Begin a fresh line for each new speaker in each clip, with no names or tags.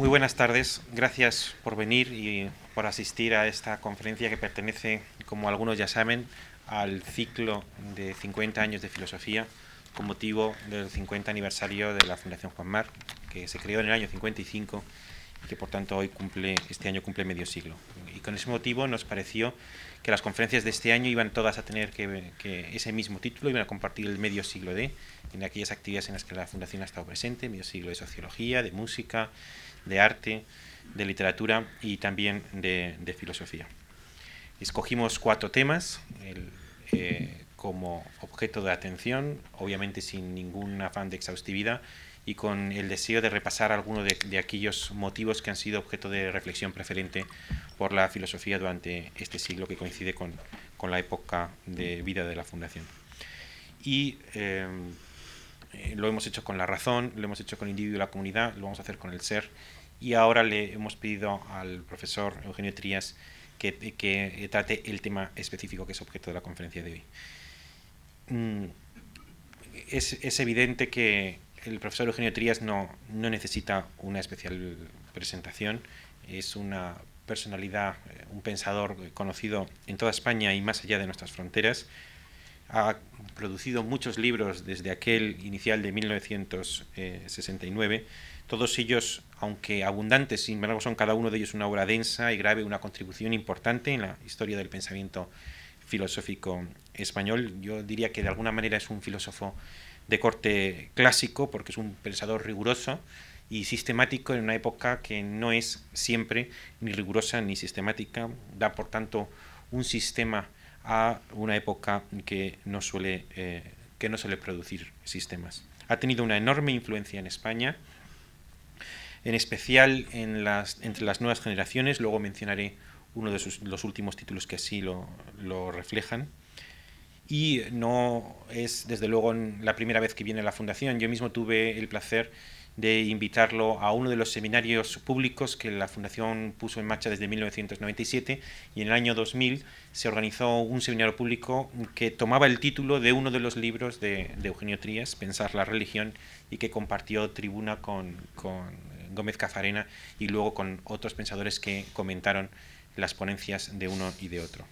Muy buenas tardes, gracias por venir y por asistir a esta conferencia que pertenece, como algunos ya saben, al ciclo de 50 años de filosofía con motivo del 50 aniversario de la Fundación Juan Mar, que se creó en el año 55 y que por tanto hoy cumple, este año cumple medio siglo. Y con ese motivo nos pareció que las conferencias de este año iban todas a tener que, que ese mismo título, iban a compartir el medio siglo de, en aquellas actividades en las que la Fundación ha estado presente, medio siglo de sociología, de música, de arte, de literatura y también de, de filosofía. Escogimos cuatro temas, eh, como objeto de atención, obviamente sin ningún afán de exhaustividad y con el deseo de repasar algunos de, de, aquellos motivos que han sido objeto de reflexión preferente por la filosofía durante este siglo que coincide con, con la época de vida de la Fundación. Y eh, lo hemos hecho con la razón, lo hemos hecho con el individuo y la comunidad, lo vamos a hacer con el ser y ahora le hemos pedido al profesor Eugenio Trías que, que trate el tema específico que es objeto de la conferencia de hoy. Mm, es, es, evidente que el profesor Eugenio Trías no, no, necesita una especial presentación, es una personalidad, eh, un pensador conocido en toda España y más allá de nuestras fronteras. Ha producido muchos libros desde aquel inicial de 1969, todos ellos, aunque abundantes, sin embargo son cada uno de ellos una obra densa y grave, una contribución importante en la historia del pensamiento filosófico español. Yo diría que de alguna manera es un filósofo de corte clásico, porque es un pensador riguroso y sistemático en una época que no es siempre ni rigurosa ni sistemática, da por tanto un sistema a una época que no suele, eh, que no suele producir sistemas. Ha tenido una enorme influencia en España, en especial en las, entre las nuevas generaciones, luego mencionaré uno de los últimos títulos que así lo, lo, reflejan. Y no es, desde luego, la primera vez que viene a la Fundación. Yo mismo tuve el placer de invitarlo a uno de los seminarios públicos que la Fundación puso en marcha desde 1997 y en el año 2000 se organizó un seminario público que tomaba el título de uno de los libros de, Eugenio Trías, Pensar la religión, y que compartió tribuna con, con Gómez Cafarena y luego con otros pensadores que comentaron las ponencias de uno y de otro.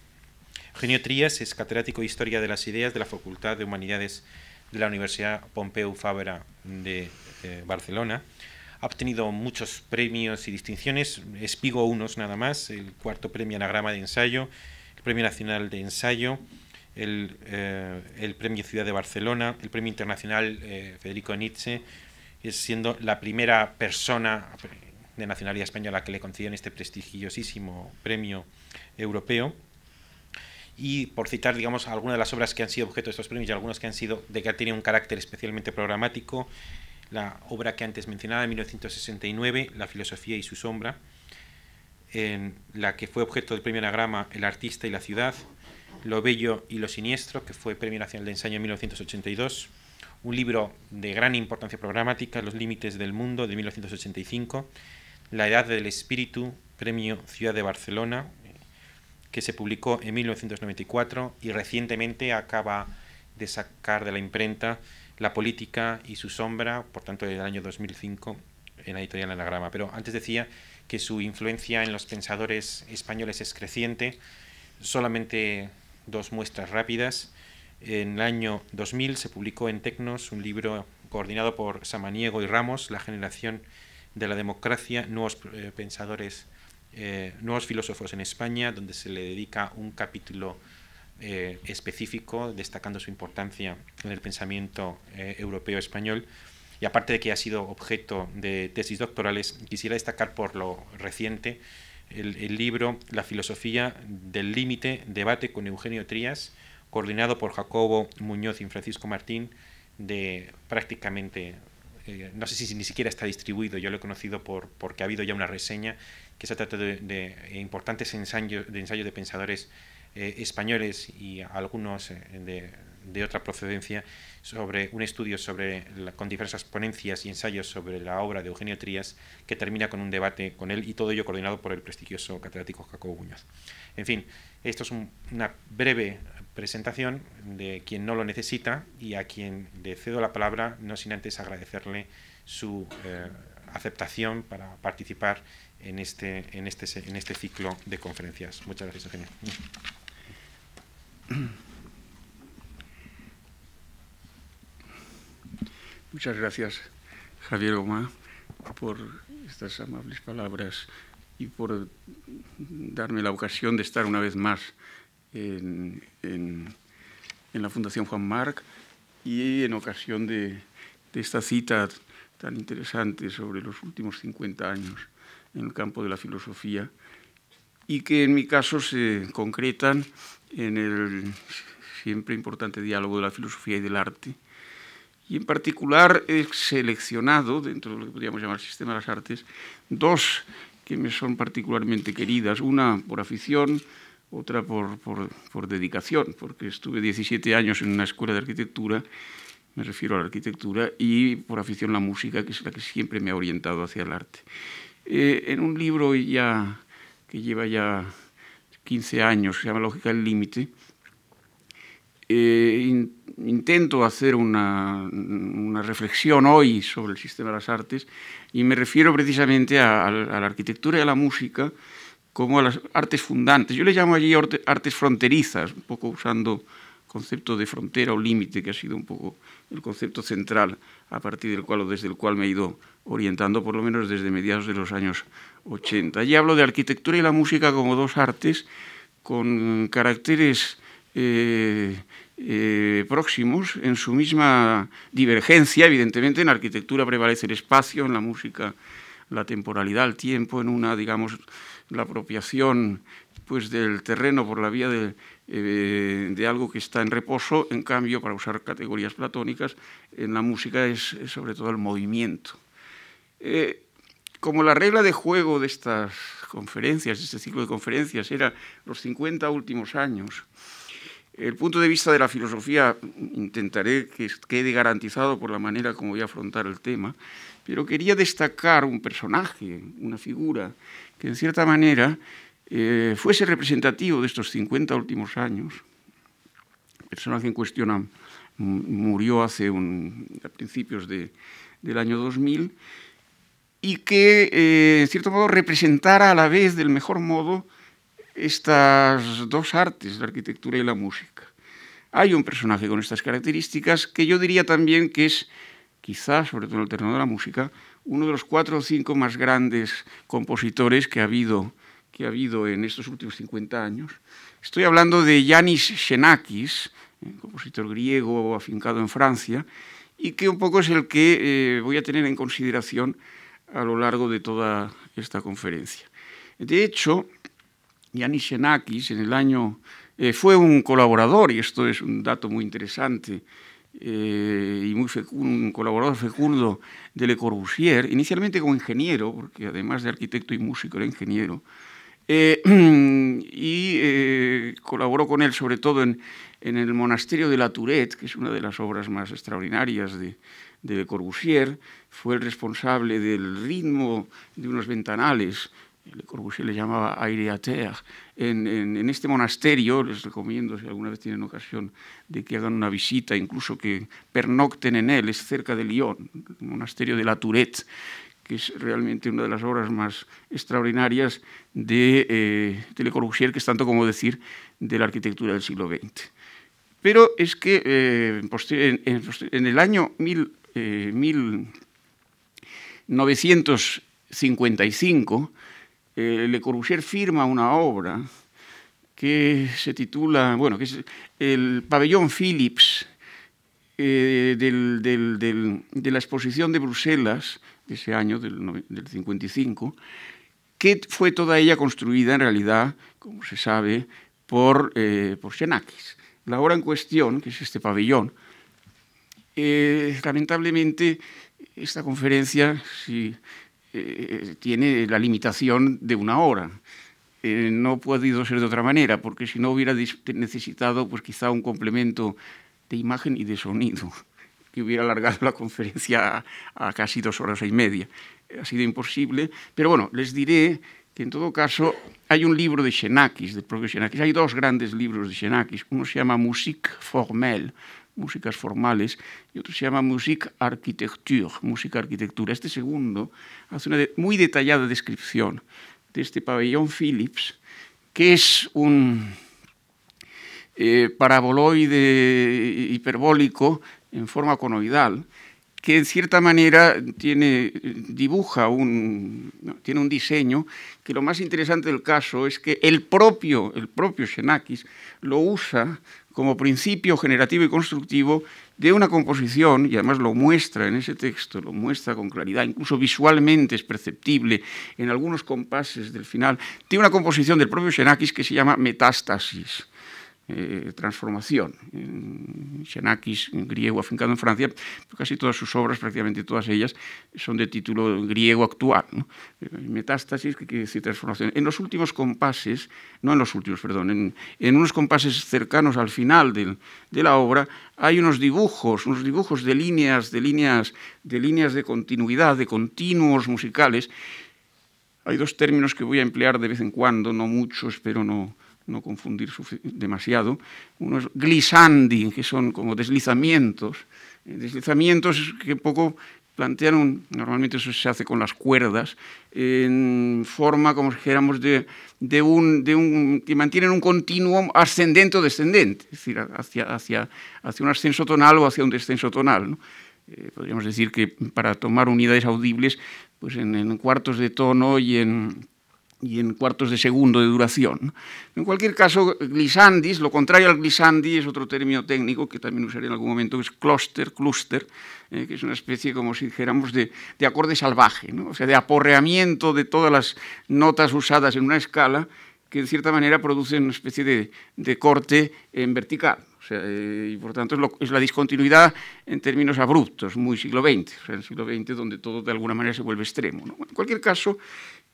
Eugenio Trías es catedrático de Historia de las Ideas de la Facultad de Humanidades de la Universidad Pompeu Fabra de eh, Barcelona. Ha obtenido muchos premios y distinciones, espigo unos nada más, el cuarto premio Anagrama de Ensayo, el Premio Nacional de Ensayo, el, eh, el Premio Ciudad de Barcelona, el Premio Internacional eh, Federico Nietzsche, siendo la primera persona de nacionalidad española que le conceden este prestigiosísimo premio europeo. Y por citar, digamos, algunas de las obras que han sido objeto de estos premios y algunas que han sido de que tienen un carácter especialmente programático, la obra que antes mencionaba, en 1969, La filosofía y su sombra, en la que fue objeto del premio Anagrama El artista y la ciudad, Lo bello y lo siniestro, que fue premio nacional de ensayo en 1982, un libro de gran importancia programática, Los límites del mundo, de 1985, La edad del espíritu, premio Ciudad de Barcelona, que se publicó en 1994 y recientemente acaba de sacar de la imprenta La política y su sombra, por tanto del año 2005 en la editorial Anagrama. Pero antes decía que su influencia en los pensadores españoles es creciente. Solamente dos muestras rápidas. En el año 2000 se publicó en Tecnos un libro coordinado por Samaniego y Ramos, La generación de la democracia, nuevos eh, pensadores, eh, nuevos filósofos en España, donde se le dedica un capítulo eh, específico, destacando su importancia en el pensamiento eh, europeo español. Y aparte de que ha sido objeto de tesis doctorales, quisiera destacar por lo reciente el, el libro La filosofía del límite, debate con Eugenio Trías, coordinado por Jacobo Muñoz y Francisco Martín, de prácticamente, no sé si ni siquiera está distribuido, yo lo he conocido por, porque ha habido ya una reseña, que se trata de, de importantes ensayos de, ensayos de pensadores eh, españoles y algunos eh, de, de, otra procedencia, sobre un estudio sobre con diversas ponencias y ensayos sobre la obra de Eugenio Trías, que termina con un debate con él y todo ello coordinado por el prestigioso catedrático Jacobo Muñoz. En fin, esto es un, una breve presentación de quien no lo necesita y a quien le cedo la palabra, no sin antes agradecerle su eh, aceptación para participar en este, en este, en este ciclo de conferencias. Muchas gracias, Eugenio.
Muchas gracias, Javier Goma, por estas amables palabras y por darme la ocasión de estar una vez más en, en, la Fundación Juan Marc y en ocasión de, de, esta cita tan interesante sobre los últimos 50 años en el campo de la filosofía y que en mi caso se concretan en el siempre importante diálogo de la filosofía y del arte. Y en particular he seleccionado, dentro de lo que podríamos llamar sistema de las artes, dos que me son particularmente queridas, una por afición, otra por, por, por, dedicación, porque estuve 17 años en una escuela de arquitectura, me refiero a la arquitectura, y por afición la música, que es la que siempre me ha orientado hacia el arte. Eh, en un libro ya, que lleva ya 15 años, se llama Lógica del Límite, eh, in, intento hacer una, una, reflexión hoy sobre el sistema de las artes y me refiero precisamente a, a, la arquitectura y a la música como a las artes fundantes. Yo le llamo allí artes fronterizas, un poco usando concepto de frontera o límite, que ha sido un poco el concepto central a partir del cual o desde el cual me he ido orientando, por lo menos desde mediados de los años 80. Allí hablo de arquitectura y la música como dos artes con caracteres eh, eh, próximos en su misma divergencia. Evidentemente, en arquitectura prevalece el espacio, en la música la temporalidad, el tiempo, en una, digamos, la apropiación pues, del terreno por la vía de, eh, de algo que está en reposo. En cambio, para usar categorías platónicas, en la música es, sobre todo el movimiento. Eh, como la regla de juego de estas conferencias, de este ciclo de conferencias, era los 50 últimos años, el punto de vista de la filosofía intentaré que quede garantizado por la manera como voy a afrontar el tema, pero quería destacar un personaje, una figura, que en cierta manera eh, fuese representativo de estos 50 últimos años. El personaje en cuestión murió hace a principios de, del año 2000 y que, eh, en cierto modo, representara a la vez del mejor modo estas dos artes, la arquitectura y la música. Hay un personaje con estas características que yo diría también que es, quizás, sobre todo en el terreno de la música, uno de los cuatro o cinco más grandes compositores que ha habido, que ha habido en estos últimos 50 años. Estoy hablando de Yanis Xenakis, un compositor griego afincado en Francia, y que un poco es el que eh, voy a tener en consideración a lo largo de toda esta conferencia. De hecho, Yanis Xenakis en el año eh, fue un colaborador, y esto es un dato muy interesante, eh, y muy un colaborador fecundo de Le Corbusier, inicialmente como ingeniero, porque además de arquitecto y músico era ingeniero, eh, y eh, colaboró con él sobre todo en, en, el monasterio de la Tourette, que es una de las obras más extraordinarias de, de Le Corbusier, fue el responsable del ritmo de unos ventanales Le Corbusier le llamaba aire à terre. En, este monasterio, les recomiendo, si alguna vez tienen ocasión, de que hagan una visita, incluso que pernocten en él, es cerca de Lyon, el monasterio de la Tourette, que es realmente una de las obras más extraordinarias de, eh, Le Corbusier, que es tanto como decir de la arquitectura del siglo XX. Pero es que eh, en, el año mil, eh, 1955, Le Corbusier firma una obra que se titula, bueno, que es el pabellón Philips eh, de la exposición de Bruselas de ese año, del, del 55, que fue toda ella construida en realidad, como se sabe, por, eh, por Xenakis. La obra en cuestión, que es este pabellón, eh, lamentablemente esta conferencia, si eh, tiene la limitación de una hora. Eh, no ha podido ser de otra manera, porque si no hubiera necesitado pues quizá un complemento de imagen y de sonido, que hubiera alargado la conferencia a, a casi dos horas y media. Ha sido imposible, pero bueno, les diré que en todo caso hay un libro de Xenakis, del propio Xenakis. Hay dos grandes libros de Xenakis. Uno se llama Musique formelle, músicas formales, y otro se llama Musique Architecture, música arquitectura. Este segundo hace una muy detallada descripción de este pabellón Philips, que es un eh, paraboloide hiperbólico en forma conoidal, que en cierta manera tiene, dibuja un, tiene un diseño que lo más interesante del caso es que el propio, el propio Xenakis lo usa como principio generativo y constructivo de una composición, y además lo muestra en ese texto, lo muestra con claridad, incluso visualmente es perceptible en algunos compases del final, de una composición del propio Xenakis que se llama Metástasis. Eh, transformación. Xenakis, griego afincado en Francia, casi todas sus obras, prácticamente todas ellas, son de título griego actual. Eh, metástasis, que quiere decir transformación. En los últimos compases, no en los últimos, perdón, en, unos compases cercanos al final de la obra, hay unos dibujos, unos dibujos de líneas, de líneas, de líneas de continuidad, de continuos musicales. Hay dos términos que voy a emplear de vez en cuando, no muchos, pero no, no confundir demasiado, unos glissandi, que son como deslizamientos, eh, deslizamientos que poco plantean, normalmente eso se hace con las cuerdas, en forma, como si dijéramos, de, de, un, de un, que mantienen un continuo ascendente o descendente, es decir, hacia, hacia, hacia un ascenso tonal o hacia un descenso tonal. Eh, podríamos decir que para tomar unidades audibles, pues en cuartos de tono y en y en cuartos de segundo de duración. En cualquier caso, glissandis, lo contrario al glissandi es otro término técnico que también usaré en algún momento, que es cluster, cluster, eh, que es una especie, como si dijéramos, de, de acorde salvaje, ¿no? o sea, de aporreamiento de todas las notas usadas en una escala que, en cierta manera, producen una especie de, de corte en vertical. O sea, eh, y por tanto es, lo, es, la discontinuidad en términos abruptos, muy siglo XX, o sea, el siglo XX donde todo de alguna manera se vuelve extremo. ¿no? en cualquier caso,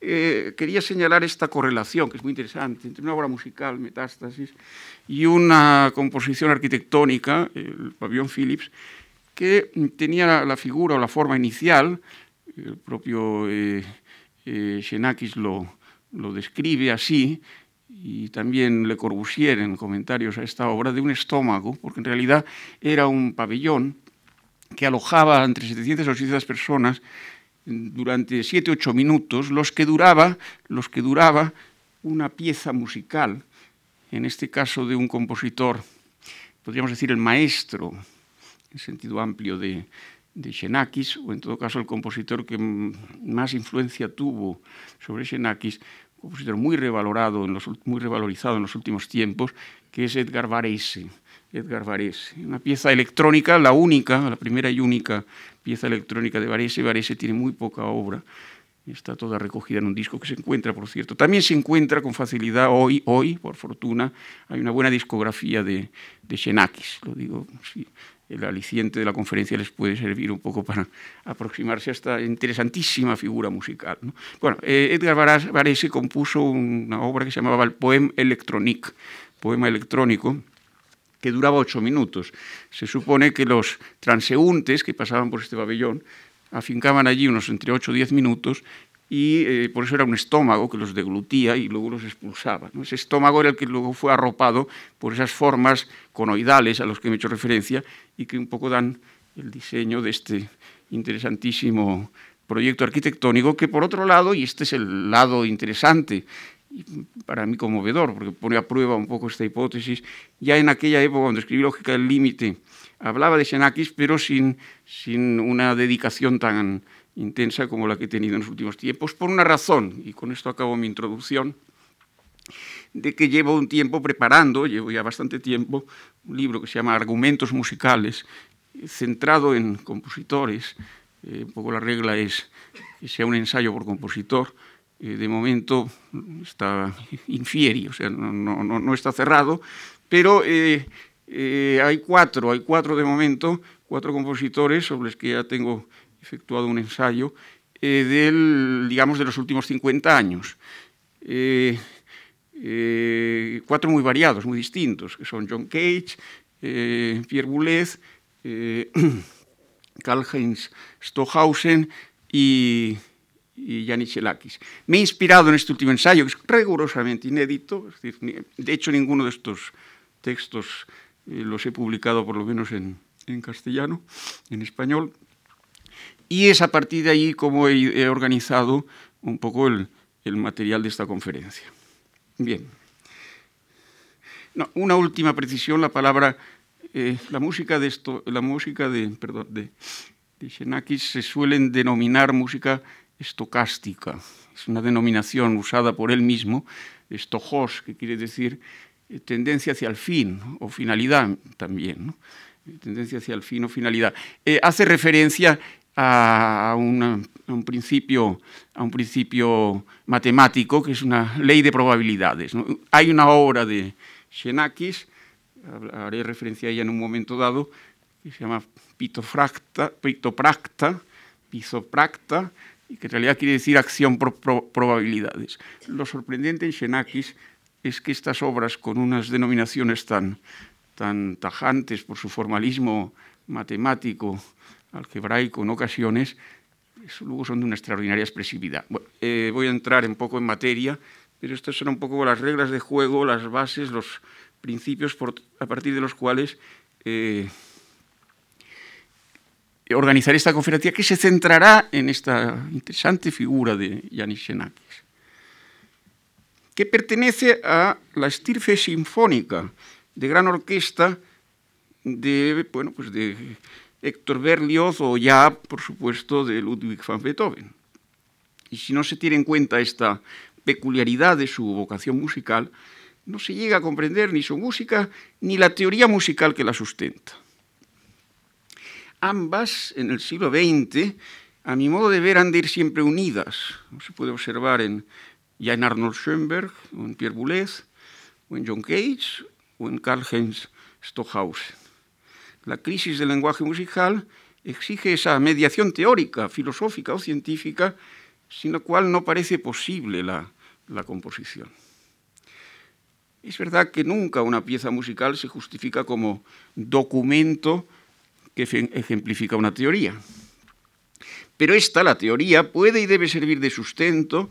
eh, quería señalar esta correlación, que es muy interesante, entre una obra musical, Metástasis, y una composición arquitectónica, el pabellón Phillips, que tenía la figura o la forma inicial, el propio eh, eh, Xenakis lo, lo describe así, y también Le Corbusier en comentarios a esta obra, de un estómago, porque en realidad era un pabellón que alojaba entre 700 y 800 personas durante siete ocho minutos los que duraba los que duraba una pieza musical en este caso de un compositor podríamos decir el maestro en sentido amplio de, de Xenakis, o en todo caso el compositor que más influencia tuvo sobre Xenakis, un compositor muy revalorado, en los, muy revalorizado en los últimos tiempos, que es Edgar Varese. Edgar Varese, una pieza electrónica, la única, la primera y única pieza electrónica de Varese. Varese tiene muy poca obra, está toda recogida en un disco que se encuentra, por cierto. También se encuentra con facilidad hoy, hoy, por fortuna, hay una buena discografía de, de lo digo, sí, el aliciente de la conferencia les puede servir un poco para aproximarse a esta interesantísima figura musical. ¿no? Bueno, eh, Edgar Varese compuso una obra que se llamaba el Poème électronique, poema electrónico, que duraba ocho minutos. Se supone que los transeúntes que pasaban por este pabellón afincaban allí unos entre ocho o diez minutos y eh, por eso era un estómago que los deglutía y luego los expulsaba. Ese estómago era el que luego fue arropado por esas formas conoidales a los que me he hecho referencia y que un poco dan el diseño de este interesantísimo proyecto arquitectónico que por otro lado, y este es el lado interesante para mí conmovedor, porque pone a prueba un poco esta hipótesis. Ya en aquella época, cuando escribí Lógica del Límite, hablaba de Xenakis, pero sin, sin una dedicación tan intensa como la que he tenido en los últimos tiempos, por una razón, y con esto acabo mi introducción, de que llevo un tiempo preparando, llevo ya bastante tiempo, un libro que se llama Argumentos Musicales, centrado en compositores. Eh, un poco la regla es que sea un ensayo por compositor, eh, de momento está infieri, o sea, no, no, no está cerrado, pero eh, eh, hay cuatro, hay cuatro de momento, cuatro compositores sobre los que ya tengo efectuado un ensayo, eh, del, digamos, de los últimos 50 años. Cuatro muy variados, muy distintos, que son John Cage, Pierre Boulez, Karl-Heinz Stohausen y y Yanis Chelakis. Me he inspirado en este último ensayo, que es rigurosamente inédito, es decir, de hecho ninguno de estos textos eh, los he publicado por lo menos en, castellano, en español, y es a partir de ahí como he, organizado un poco el, material de esta conferencia. Bien. una última precisión, la palabra, eh, la música de esto, la música de, perdón, de, de Xenakis se suelen denominar música estocástica. Es una denominación usada por él mismo, estojos, que quiere decir eh, tendencia hacia el fin o finalidad también. Tendencia hacia el fin o finalidad. Eh, hace referencia a, un principio, a un principio matemático que es una ley de probabilidades. Hay una obra de Xenakis, haré referencia a ella en un momento dado, que se llama pitofracta, pitopracta, y que en realidad quiere decir acción por probabilidades. Lo sorprendente en Xenakis es que estas obras, con unas denominaciones tan, tan tajantes por su formalismo matemático, algebraico en ocasiones, luego son de una extraordinaria expresividad. Eh, voy a entrar un poco en materia, pero estas son un poco las reglas de juego, las bases, los principios a partir de los cuales eh, organizar esta conferencia que se centrará en esta interesante figura de Yanis Xenakis, que pertenece a la estirfe sinfónica de gran orquesta de, bueno, pues de Héctor Berlioz o ya, por supuesto, de Ludwig van Beethoven. Y si no se tiene en cuenta esta peculiaridad de su vocación musical, no se llega a comprender ni su música ni la teoría musical que la sustenta. Ambas, en el siglo XX, a mi modo de ver, han de ir siempre unidas. Se puede observar en, ya en Arnold Schoenberg, o en Pierre Boulez, o en John Cage, o en Karl-Heinz Stockhausen. La crisis del lenguaje musical exige esa mediación teórica, filosófica o científica, sin la cual no parece posible la, la composición. Es verdad que nunca una pieza musical se justifica como documento que ejemplifica una teoría. Pero esta, la teoría, puede y debe servir de sustento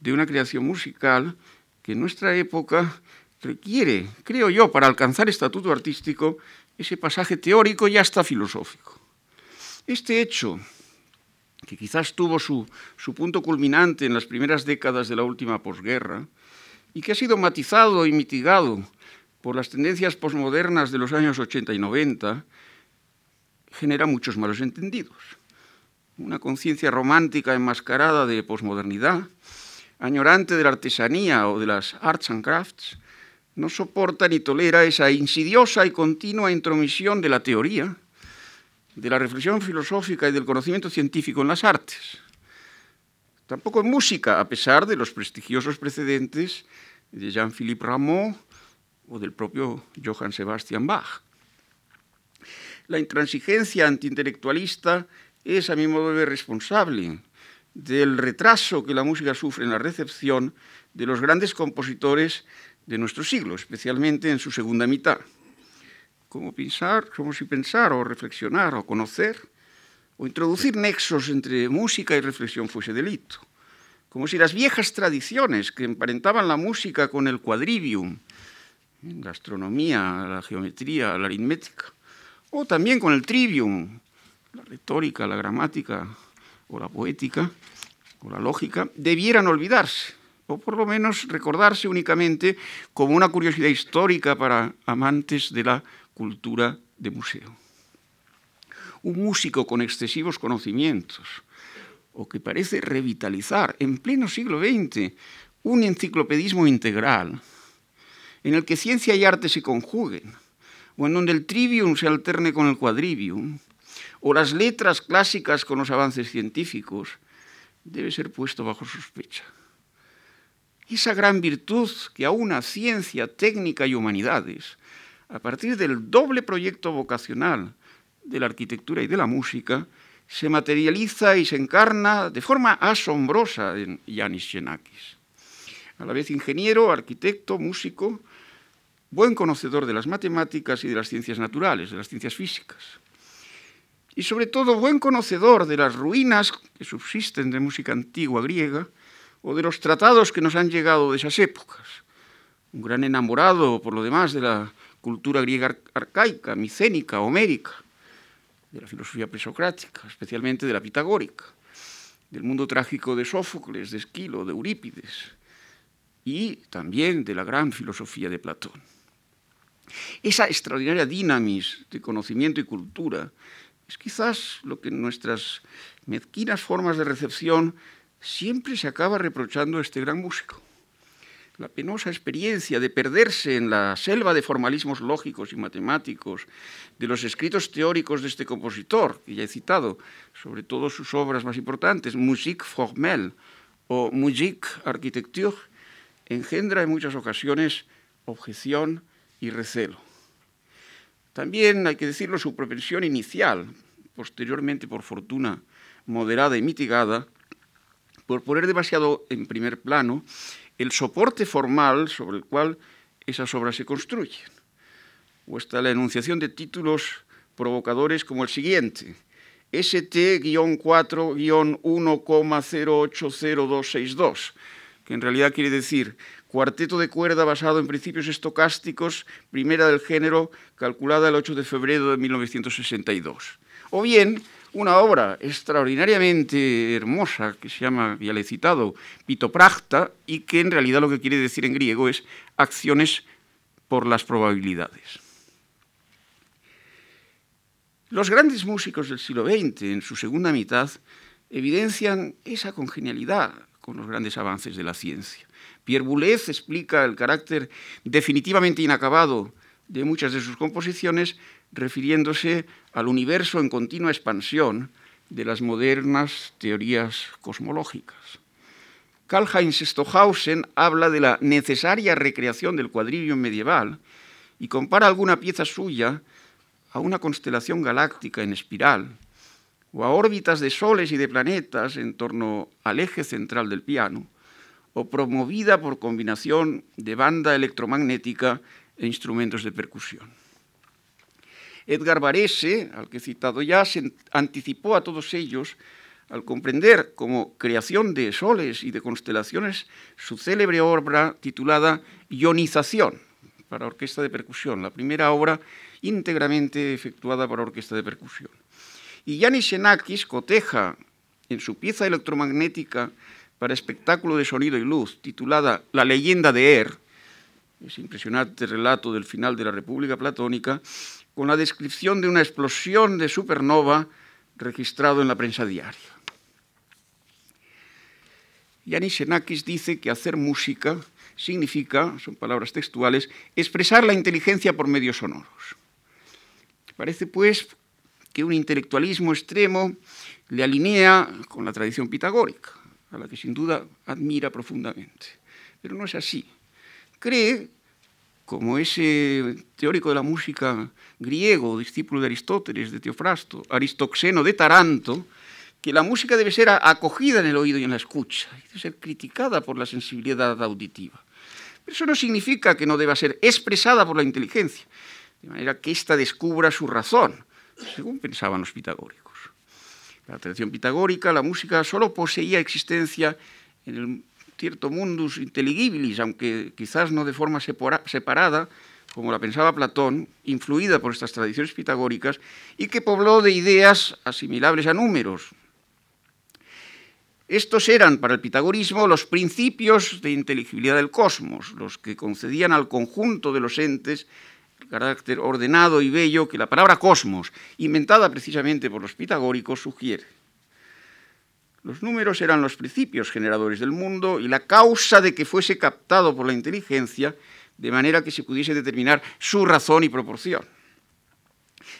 de una creación musical que en nuestra época requiere, creo yo, para alcanzar estatuto artístico, ese pasaje teórico y hasta filosófico. Este hecho, que quizás tuvo su, su punto culminante en las primeras décadas de la última posguerra, y que ha sido matizado y mitigado por las tendencias posmodernas de los años 80 y 90, genera muchos malos entendidos. Una conciencia romántica enmascarada de posmodernidad, añorante de la artesanía o de las arts and crafts, no soporta ni tolera esa insidiosa y continua intromisión de la teoría, de la reflexión filosófica y del conocimiento científico en las artes. Tampoco en música, a pesar de los prestigiosos precedentes de Jean-Philippe Rameau o del propio Johann Sebastian Bach. La intransigencia antiintelectualista es, a mi modo de ver, responsable del retraso que la música sufre en la recepción de los grandes compositores de nuestro siglo, especialmente en su segunda mitad. Como pensar, como si pensar o reflexionar o conocer o introducir nexos entre música y reflexión fuese delito. Como si las viejas tradiciones que emparentaban la música con el quadrivium, la astronomía, la geometría, la aritmética, o también con el trivium, la retórica, la gramática o la poética o la lógica, debieran olvidarse, o por lo menos recordarse únicamente como una curiosidad histórica para amantes de la cultura de museo. Un músico con excesivos conocimientos, o que parece revitalizar en pleno siglo XX un enciclopedismo integral, en el que ciencia y arte se conjuguen, o en donde el trivium se alterne con el quadrivium, o las letras clásicas con los avances científicos, debe ser puesto bajo sospecha. Esa gran virtud que aúna ciencia, técnica y humanidades, a partir del doble proyecto vocacional de la arquitectura y de la música, se materializa y se encarna de forma asombrosa en Yanis Xenakis. A la vez ingeniero, arquitecto, músico, buen conocedor de las matemáticas y de las ciencias naturales, de las ciencias físicas. Y sobre todo buen conocedor de las ruinas que subsisten de música antigua griega o de los tratados que nos han llegado de esas épocas. Un gran enamorado, por lo demás, de la cultura griega arcaica, micénica, homérica, de la filosofía presocrática, especialmente de la pitagórica, del mundo trágico de Sófocles, de Esquilo, de Eurípides, y también de la gran filosofía de Platón. Esa extraordinaria dinamis de conocimiento y cultura es quizás lo que en nuestras mezquinas formas de recepción siempre se acaba reprochando a este gran músico. La penosa experiencia de perderse en la selva de formalismos lógicos y matemáticos de los escritos teóricos de este compositor, que ya he citado, sobre todo sus obras más importantes, Musique formelle o Musique architecture, engendra en muchas ocasiones objeción y recelo. También hay que decirlo, su propensión inicial, posteriormente por fortuna moderada y mitigada, por poner demasiado en primer plano el soporte formal sobre el cual esas obras se construyen. O está la enunciación de títulos provocadores como el siguiente, ST-4-1,080262, que en realidad quiere decir cuarteto de cuerda basado en principios estocásticos, primera del género, calculada el 8 de febrero de 1962. O bien, una obra extraordinariamente hermosa que se llama, ya le he citado, Pitopracta, y que en realidad lo que quiere decir en griego es acciones por las probabilidades. Los grandes músicos del siglo XX, en su segunda mitad, evidencian esa congenialidad con los grandes avances de la ciencia. Pierre Boulez explica el carácter definitivamente inacabado de muchas de sus composiciones refiriéndose al universo en continua expansión de las modernas teorías cosmológicas. Karl-Heinz Stockhausen habla de la necesaria recreación del cuadrillo medieval y compara alguna pieza suya a una constelación galáctica en espiral o a órbitas de soles y de planetas en torno al eje central del piano, o promovida por combinación de banda electromagnética e instrumentos de percusión. Edgar Varese, al que he citado ya, se anticipó a todos ellos al comprender como creación de soles y de constelaciones su célebre obra titulada Ionización para orquesta de percusión, la primera obra íntegramente efectuada para orquesta de percusión. Y Yanis Xenakis coteja en su pieza electromagnética para espectáculo de sonido y luz, titulada La leyenda de Er, ese impresionante relato del final de la República Platónica, con la descripción de una explosión de supernova registrado en la prensa diaria. Yanis Xenakis dice que hacer música significa, son palabras textuales, expresar la inteligencia por medios sonoros. Parece, pues, que un intelectualismo extremo le alinea con la tradición pitagórica, a la que sin duda admira profundamente. Pero no es así. Cree como ese teórico de la música griego, discípulo de Aristóteles, de Teofrasto, Aristoxeno de Taranto, que la música debe ser acogida en el oído y en la escucha, y debe ser criticada por la sensibilidad auditiva. Pero eso no significa que no deba ser expresada por la inteligencia, de manera que ésta descubra su razón, según pensaban los pitagóricos. La tradición pitagórica, la música solo poseía existencia en el cierto mundus intelligibilis, aunque quizás no de forma separada, como la pensaba Platón, influida por estas tradiciones pitagóricas, y que pobló de ideas asimilables a números. Estos eran para el pitagorismo los principios de inteligibilidad del cosmos, los que concedían al conjunto de los entes carácter ordenado y bello que la palabra cosmos, inventada precisamente por los pitagóricos, sugiere. Los números eran los principios generadores del mundo y la causa de que fuese captado por la inteligencia de manera que se pudiese determinar su razón y proporción.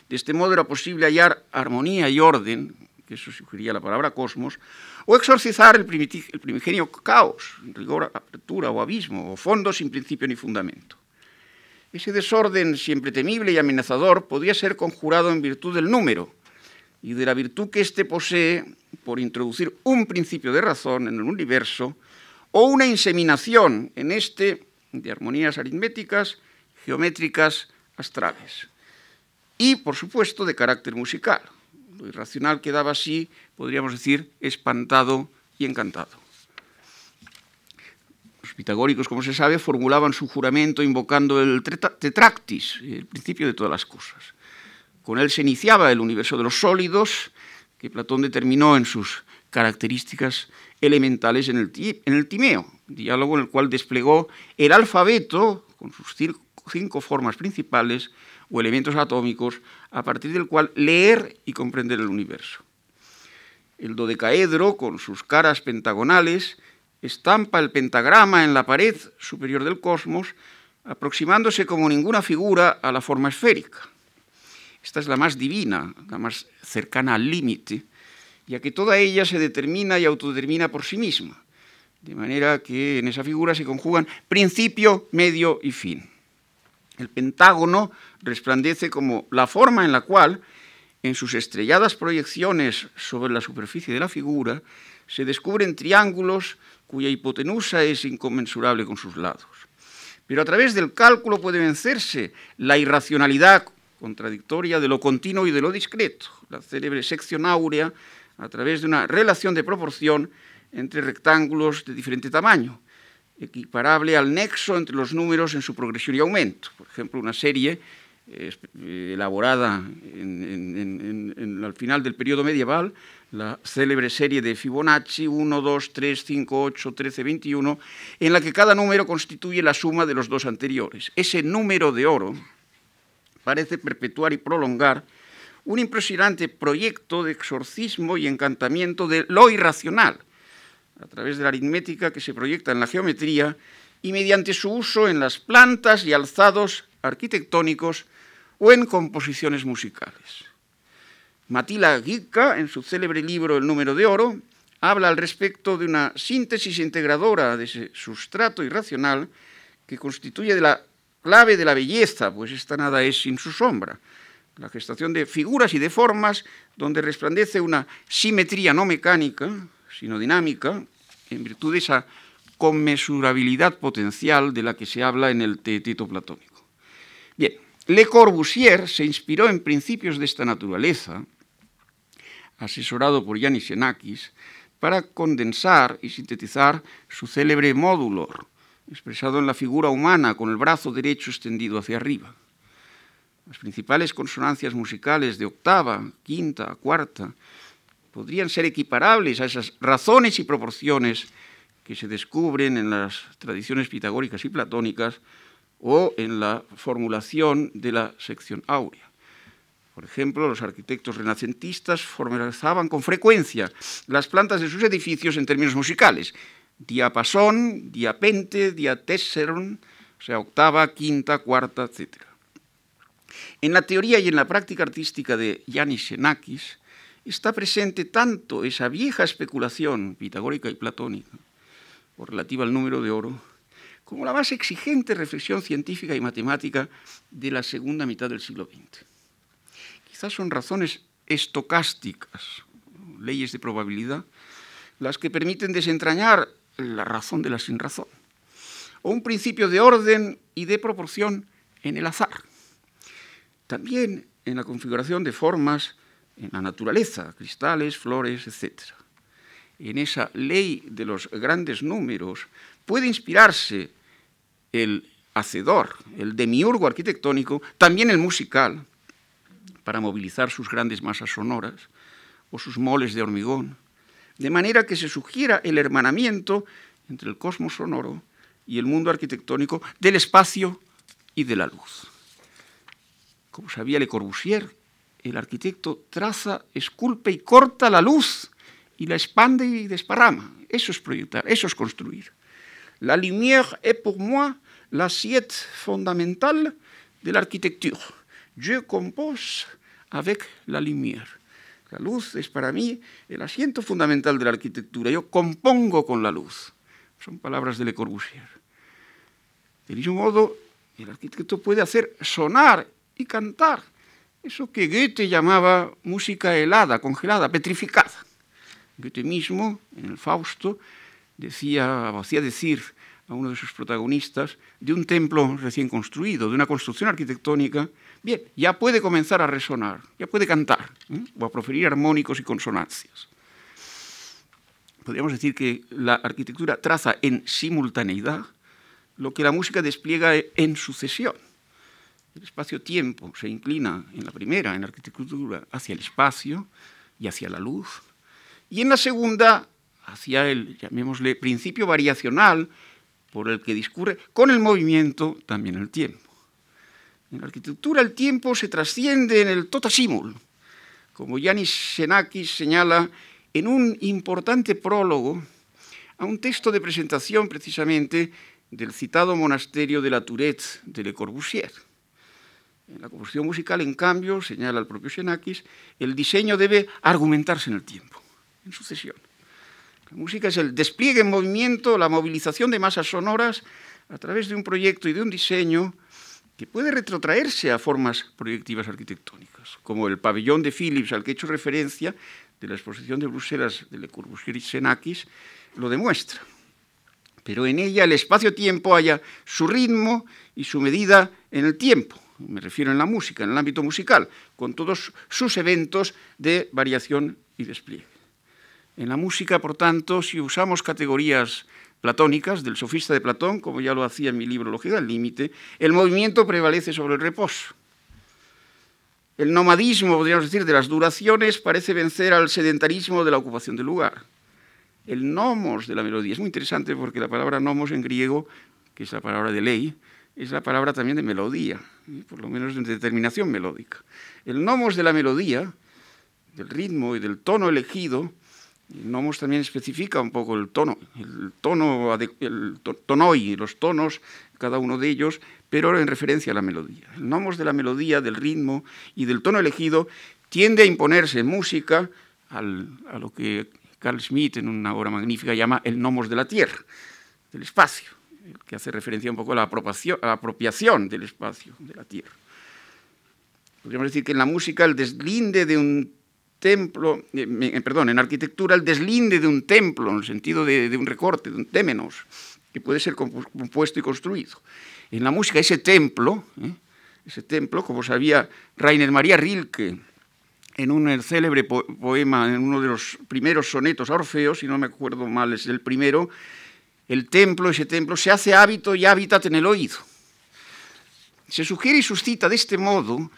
De este modo era posible hallar armonía y orden, que eso sugería la palabra cosmos, o exorcizar el, el primigenio caos, rigor, apertura o abismo, o fondo sin principio ni fundamento. Ese desorden siempre temible y amenazador podía ser conjurado en virtud del número, y de la virtud que éste posee por introducir un principio de razón en el universo o una inseminación en este de armonías aritméticas, geométricas, astrales. Y, por supuesto, de carácter musical. Lo irracional quedaba así, podríamos decir, espantado y encantado. Pitagóricos, como se sabe, formulaban su juramento invocando el tetractis, el principio de todas las cosas. Con él se iniciaba el universo de los sólidos, que Platón determinó en sus características elementales en el, en Timeo, diálogo en el cual desplegó el alfabeto con sus cinco formas principales o elementos atómicos, a partir del cual leer y comprender el universo. El dodecaedro, con sus caras pentagonales, estampa el pentagrama en la pared superior del cosmos, aproximándose como ninguna figura a la forma esférica. Esta es la más divina, la más cercana al límite, ya que toda ella se determina y autodetermina por sí misma, de manera que en esa figura se conjugan principio, medio y fin. El pentágono resplandece como la forma en la cual, en sus estrelladas proyecciones sobre la superficie de la figura, se descubren triángulos cuya hipotenusa es inconmensurable con sus lados. Pero a través del cálculo puede vencerse la irracionalidad contradictoria de lo continuo y de lo discreto, la célebre sección áurea, a través de una relación de proporción entre rectángulos de diferente tamaño, equiparable al nexo entre los números en su progresión y aumento. Por ejemplo, una serie eh, elaborada al final del periodo medieval, la célebre serie de Fibonacci 1, 2, 3, 5, 8, 13, 21, en la que cada número constituye la suma de los dos anteriores. Ese número de oro parece perpetuar y prolongar un impresionante proyecto de exorcismo y encantamiento de lo irracional, a través de la aritmética que se proyecta en la geometría y mediante su uso en las plantas y alzados arquitectónicos o en composiciones musicales. Matila Gicca, en su célebre libro El número de oro, habla al respecto de una síntesis integradora de ese sustrato irracional que constituye la clave de la belleza, pues esta nada es sin su sombra. La gestación de figuras y de formas donde resplandece una simetría no mecánica, sino dinámica, en virtud de esa conmensurabilidad potencial de la que se habla en el teetito platónico. Bien, Le Corbusier se inspiró en principios de esta naturaleza, asesorado por Yanis Xenakis, para condensar y sintetizar su célebre módulo, expresado en la figura humana con el brazo derecho extendido hacia arriba. Las principales consonancias musicales de octava, quinta, cuarta, podrían ser equiparables a esas razones y proporciones que se descubren en las tradiciones pitagóricas y platónicas o en la formulación de la sección áurea. Por ejemplo, los arquitectos renacentistas formalizaban con frecuencia las plantas de sus edificios en términos musicales. Diapasón, diapente, diatesseron, o sea, octava, quinta, cuarta, etc. En la teoría y en la práctica artística de Yanis Xenakis, está presente tanto esa vieja especulación pitagórica y platónica, o relativa al número de oro, como la más exigente reflexión científica y matemática de la segunda mitad del siglo XX. Quizás son razones estocásticas, leyes de probabilidad, las que permiten desentrañar la razón de la sinrazón, o un principio de orden y de proporción en el azar. También en la configuración de formas en la naturaleza, cristales, flores, etc. En esa ley de los grandes números puede inspirarse el hacedor, el demiurgo arquitectónico, también el musical, para movilizar sus grandes masas sonoras o sus moles de hormigón, de manera que se sugiera el hermanamiento entre el cosmos sonoro y el mundo arquitectónico del espacio y de la luz. Como sabía Le Corbusier, el arquitecto traza, esculpe y corta la luz y la expande y desparrama. Eso es proyectar, eso es construir. La lumière est pour moi l'assiette fondamentale de l'architecture. Je compose avec la lumière. La luz es para mí el asiento fundamental de la arquitectura. Yo compongo con la luz. Son palabras de Le Corbusier. De mismo modo, el arquitecto puede hacer sonar y cantar eso que Goethe llamaba música helada, congelada, petrificada. Goethe mismo, en el Fausto, decía, hacía decir a uno de sus protagonistas de un templo recién construido, de una construcción arquitectónica, bien, ya puede comenzar a resonar, ya puede cantar o a proferir armónicos y consonancias. podríamos decir que la arquitectura traza en simultaneidad lo que la música despliega en sucesión. El espacio-tiempo se inclina en la primera, en la arquitectura, hacia el espacio y hacia la luz, y en la segunda, hacia el, llamémosle, principio variacional por el que discurre con el movimiento también el tiempo. En la arquitectura el tiempo se trasciende en el totasimul, como Yanis Xenakis señala en un importante prólogo a un texto de presentación precisamente del citado monasterio de la Tourette de Le Corbusier. En la composición musical, en cambio, señala el propio Xenakis, el diseño debe argumentarse en el tiempo, en sucesión. La música es el despliegue en movimiento, la movilización de masas sonoras a través de un proyecto y de un diseño que puede retrotraerse a formas proyectivas arquitectónicas, como el pabellón de Philips al que he hecho referencia de la exposición de Bruselas de Le Corbusier y lo demuestra. Pero en ella el espacio-tiempo haya su ritmo y su medida en el tiempo, me refiero en la música, en el ámbito musical, con todos sus eventos de variación y despliegue. En la música, por tanto, si usamos categorías platónicas del sofista de Platón, como ya lo hacía en mi libro Lógica del Límite, el movimiento prevalece sobre el reposo. El nomadismo, podríamos decir, de las duraciones parece vencer al sedentarismo de la ocupación del lugar. El nomos de la melodía es muy interesante porque la palabra nomos en griego, que es la palabra de ley, es la palabra también de melodía, por lo menos de determinación melódica. El nomos de la melodía, del ritmo y del tono elegido, el nomos también especifica un poco el tono, el tono, el los tonos, cada uno de ellos, pero en referencia a la melodía. El nomos de la melodía, del ritmo y del tono elegido tiende a imponerse en música a lo que Carl Schmitt en una obra magnífica llama el nomos de la tierra, del espacio, que hace referencia un poco a la apropiación del espacio, de la tierra. Podríamos decir que en la música el deslinde de un templo, eh, eh, perdón, en arquitectura el deslinde de un templo, en el sentido de, un recorte, de un témenos, que puede ser compuesto y construido. En la música ese templo, ¿eh? ese templo, como sabía Rainer María Rilke, en un célebre poema, en uno de los primeros sonetos a Orfeo, si no me acuerdo mal, es el primero, el templo, ese templo, se hace hábito y hábitat en el oído. Se sugiere y suscita de este modo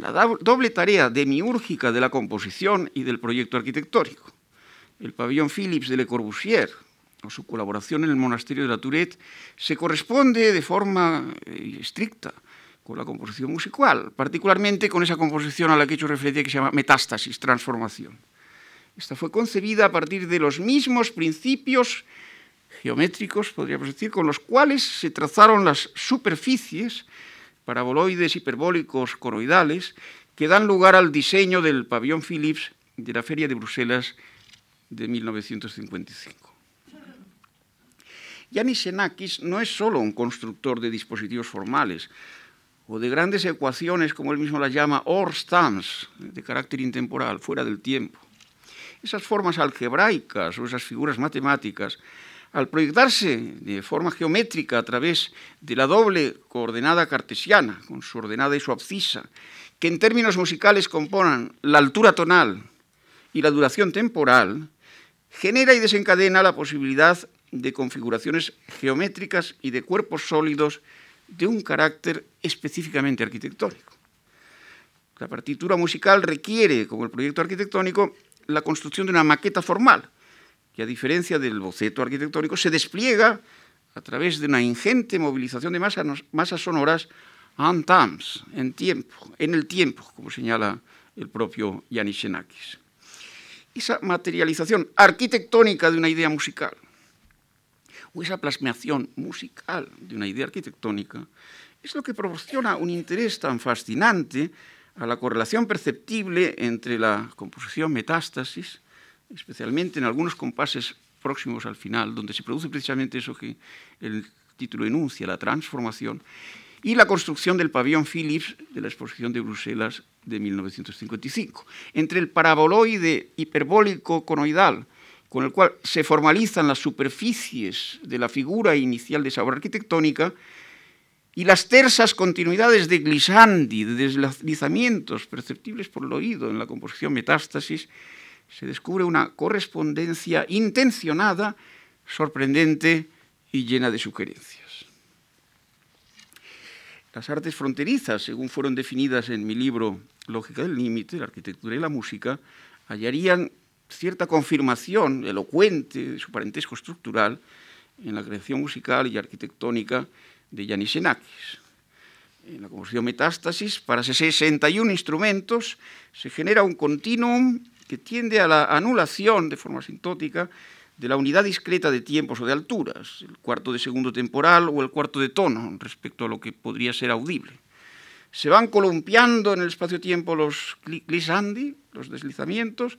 la doble tarea demiúrgica de la composición y del proyecto arquitectónico. El pabellón Philips de Le Corbusier, o su colaboración en el monasterio de la Tourette, se corresponde de forma eh, estricta con la composición musical, particularmente con esa composición a la que he hecho referencia que se llama metástasis, transformación. Esta fue concebida a partir de los mismos principios geométricos, podríamos decir, con los cuales se trazaron las superficies paraboloides hiperbólicos coroidales que dan lugar al diseño del pabellón Philips de la Feria de Bruselas de 1955. Yanis Xenakis no es solo un constructor de dispositivos formales o de grandes ecuaciones, como él mismo las llama, or stams, de carácter intemporal, fuera del tiempo. Esas formas algebraicas o esas figuras matemáticas al proyectarse de forma geométrica a través de la doble coordenada cartesiana, con su ordenada y su abscisa, que en términos musicales componen la altura tonal y la duración temporal, genera y desencadena la posibilidad de configuraciones geométricas y de cuerpos sólidos de un carácter específicamente arquitectónico. La partitura musical requiere, como el proyecto arquitectónico, la construcción de una maqueta formal, que a diferencia del boceto arquitectónico se despliega a través de una ingente movilización de masas, sonoras en temps, en tiempo, en el tiempo, como señala el propio Yanis Xenakis. Esa materialización arquitectónica de una idea musical, o esa plasmación musical de una idea arquitectónica, es lo que proporciona un interés tan fascinante a la correlación perceptible entre la composición metástasis especialmente en algunos compases próximos al final, donde se produce precisamente eso que el título enuncia, la transformación, y la construcción del pabellón Philips de la exposición de Bruselas de 1955. Entre el paraboloide hiperbólico conoidal, con el cual se formalizan las superficies de la figura inicial de esa obra arquitectónica, y las tersas continuidades de glissandi, de deslizamientos perceptibles por el oído en la composición metástasis, se descubre una correspondencia intencionada, sorprendente y llena de sugerencias. Las artes fronterizas, según fueron definidas en mi libro Lógica del Límite, la arquitectura y la música, hallarían cierta confirmación elocuente de su parentesco estructural en la creación musical y arquitectónica de Yanis Xenakis. En la composición Metástasis, para 61 instrumentos, se genera un continuum que tiende a la anulación de forma sintótica de la unidad discreta de tiempos o de alturas, el cuarto de segundo temporal o el cuarto de tono respecto a lo que podría ser audible. Se van columpiando en el espacio-tiempo los glissandi, los deslizamientos,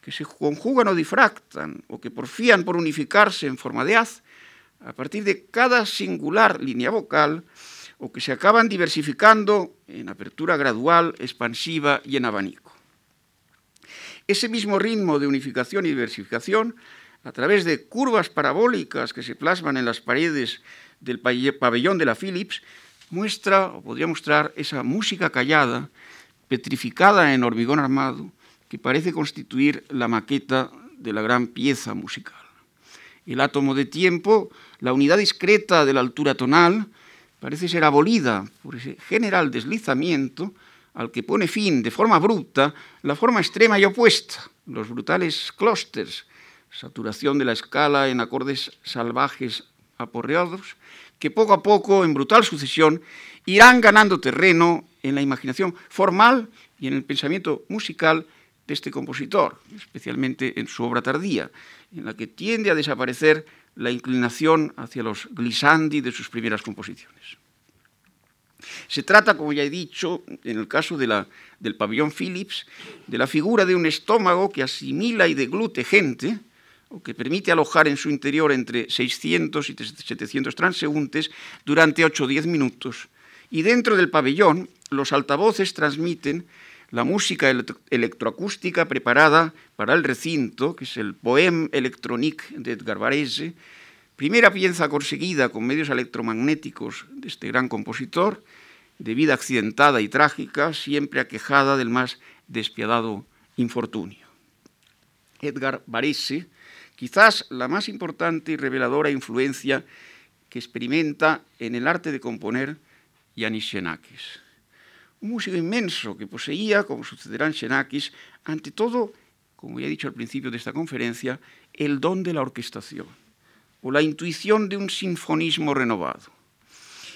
que se conjugan o difractan o que porfían por unificarse en forma de haz a partir de cada singular línea vocal o que se acaban diversificando en apertura gradual, expansiva y en abanico. Ese mismo ritmo de unificación y diversificación, a través de curvas parabólicas que se plasman en las paredes del pabellón de la Philips, muestra, o podría mostrar, esa música callada, petrificada en hormigón armado, que parece constituir la maqueta de la gran pieza musical. El átomo de tiempo, la unidad discreta de la altura tonal, parece ser abolida por ese general deslizamiento al que pone fin de forma abrupta la forma extrema y opuesta, los brutales clústeres, saturación de la escala en acordes salvajes aporreados, que poco a poco, en brutal sucesión, irán ganando terreno en la imaginación formal y en el pensamiento musical de este compositor, especialmente en su obra tardía, en la que tiende a desaparecer la inclinación hacia los glissandi de sus primeras composiciones. Se trata, como ya he dicho, en el caso del pabellón Phillips, de la figura de un estómago que asimila y deglute gente, o que permite alojar en su interior entre 600 y 700 transeúntes durante 8 o 10 minutos. Y dentro del pabellón, los altavoces transmiten la música electroacústica preparada para el recinto, que es el Poème électronique de Edgar Varese, primera pieza conseguida con medios electromagnéticos de este gran compositor, de vida accidentada y trágica, siempre aquejada del más despiadado infortunio. Edgar Varese, quizás la más importante y reveladora influencia que experimenta en el arte de componer Yanis Xenakis un músico inmenso que poseía, como sucederá en Xenakis, ante todo, como ya he dicho al principio de esta conferencia, el don de la orquestación o la intuición de un sinfonismo renovado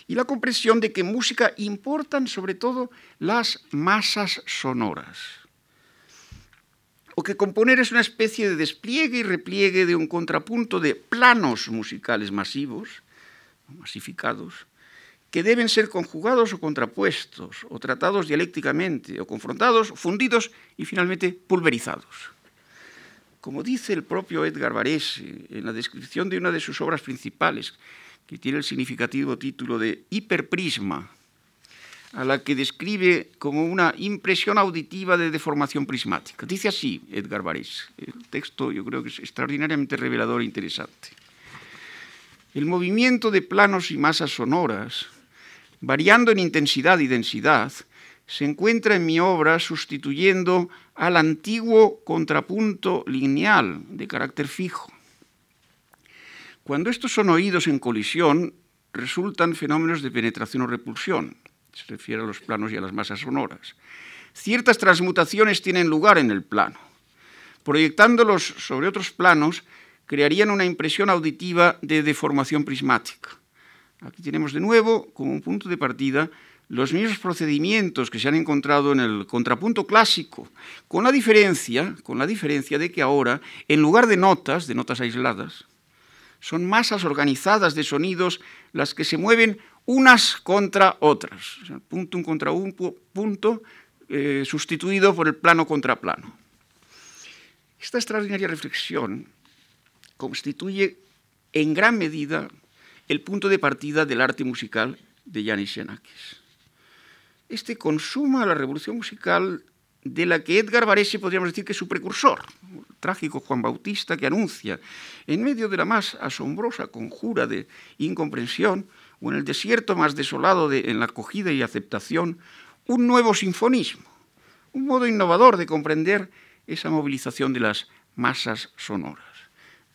y la comprensión de que en música importan sobre todo las masas sonoras o que componer es una especie de despliegue y repliegue de un contrapunto de planos musicales masivos, masificados, que deben ser conjugados o contrapuestos, o tratados dialécticamente, o confrontados, fundidos y finalmente pulverizados. Como dice el propio Edgar Varese en la descripción de una de sus obras principales, que tiene el significativo título de Hiperprisma, a la que describe como una impresión auditiva de deformación prismática. Dice así Edgar Varese. El texto yo creo que es extraordinariamente revelador e interesante. El movimiento de planos y masas sonoras variando en intensidad y densidad, se encuentra en mi obra sustituyendo al antiguo contrapunto lineal de carácter fijo. Cuando estos son oídos en colisión, resultan fenómenos de penetración o repulsión, se refiere a los planos y a las masas sonoras. Ciertas transmutaciones tienen lugar en el plano. Proyectándolos sobre otros planos, crearían una impresión auditiva de deformación prismática. Aquí tenemos de nuevo como un punto de partida los mismos procedimientos que se han encontrado en el contrapunto clásico, con la diferencia, con la diferencia de que ahora, en lugar de notas, de notas aisladas, son masas organizadas de sonidos las que se mueven unas contra otras, punto un contra un punto eh, sustituido por el plano contra plano. Esta extraordinaria reflexión constituye en gran medida el punto de partida del arte musical de Yanis Xenakis. Este consuma la revolución musical de la que Edgar Varese podríamos decir que es su precursor, el trágico Juan Bautista que anuncia, en medio de la más asombrosa conjura de incomprensión, o en el desierto más desolado de, en la acogida y aceptación, un nuevo sinfonismo, un modo innovador de comprender esa movilización de las masas sonoras.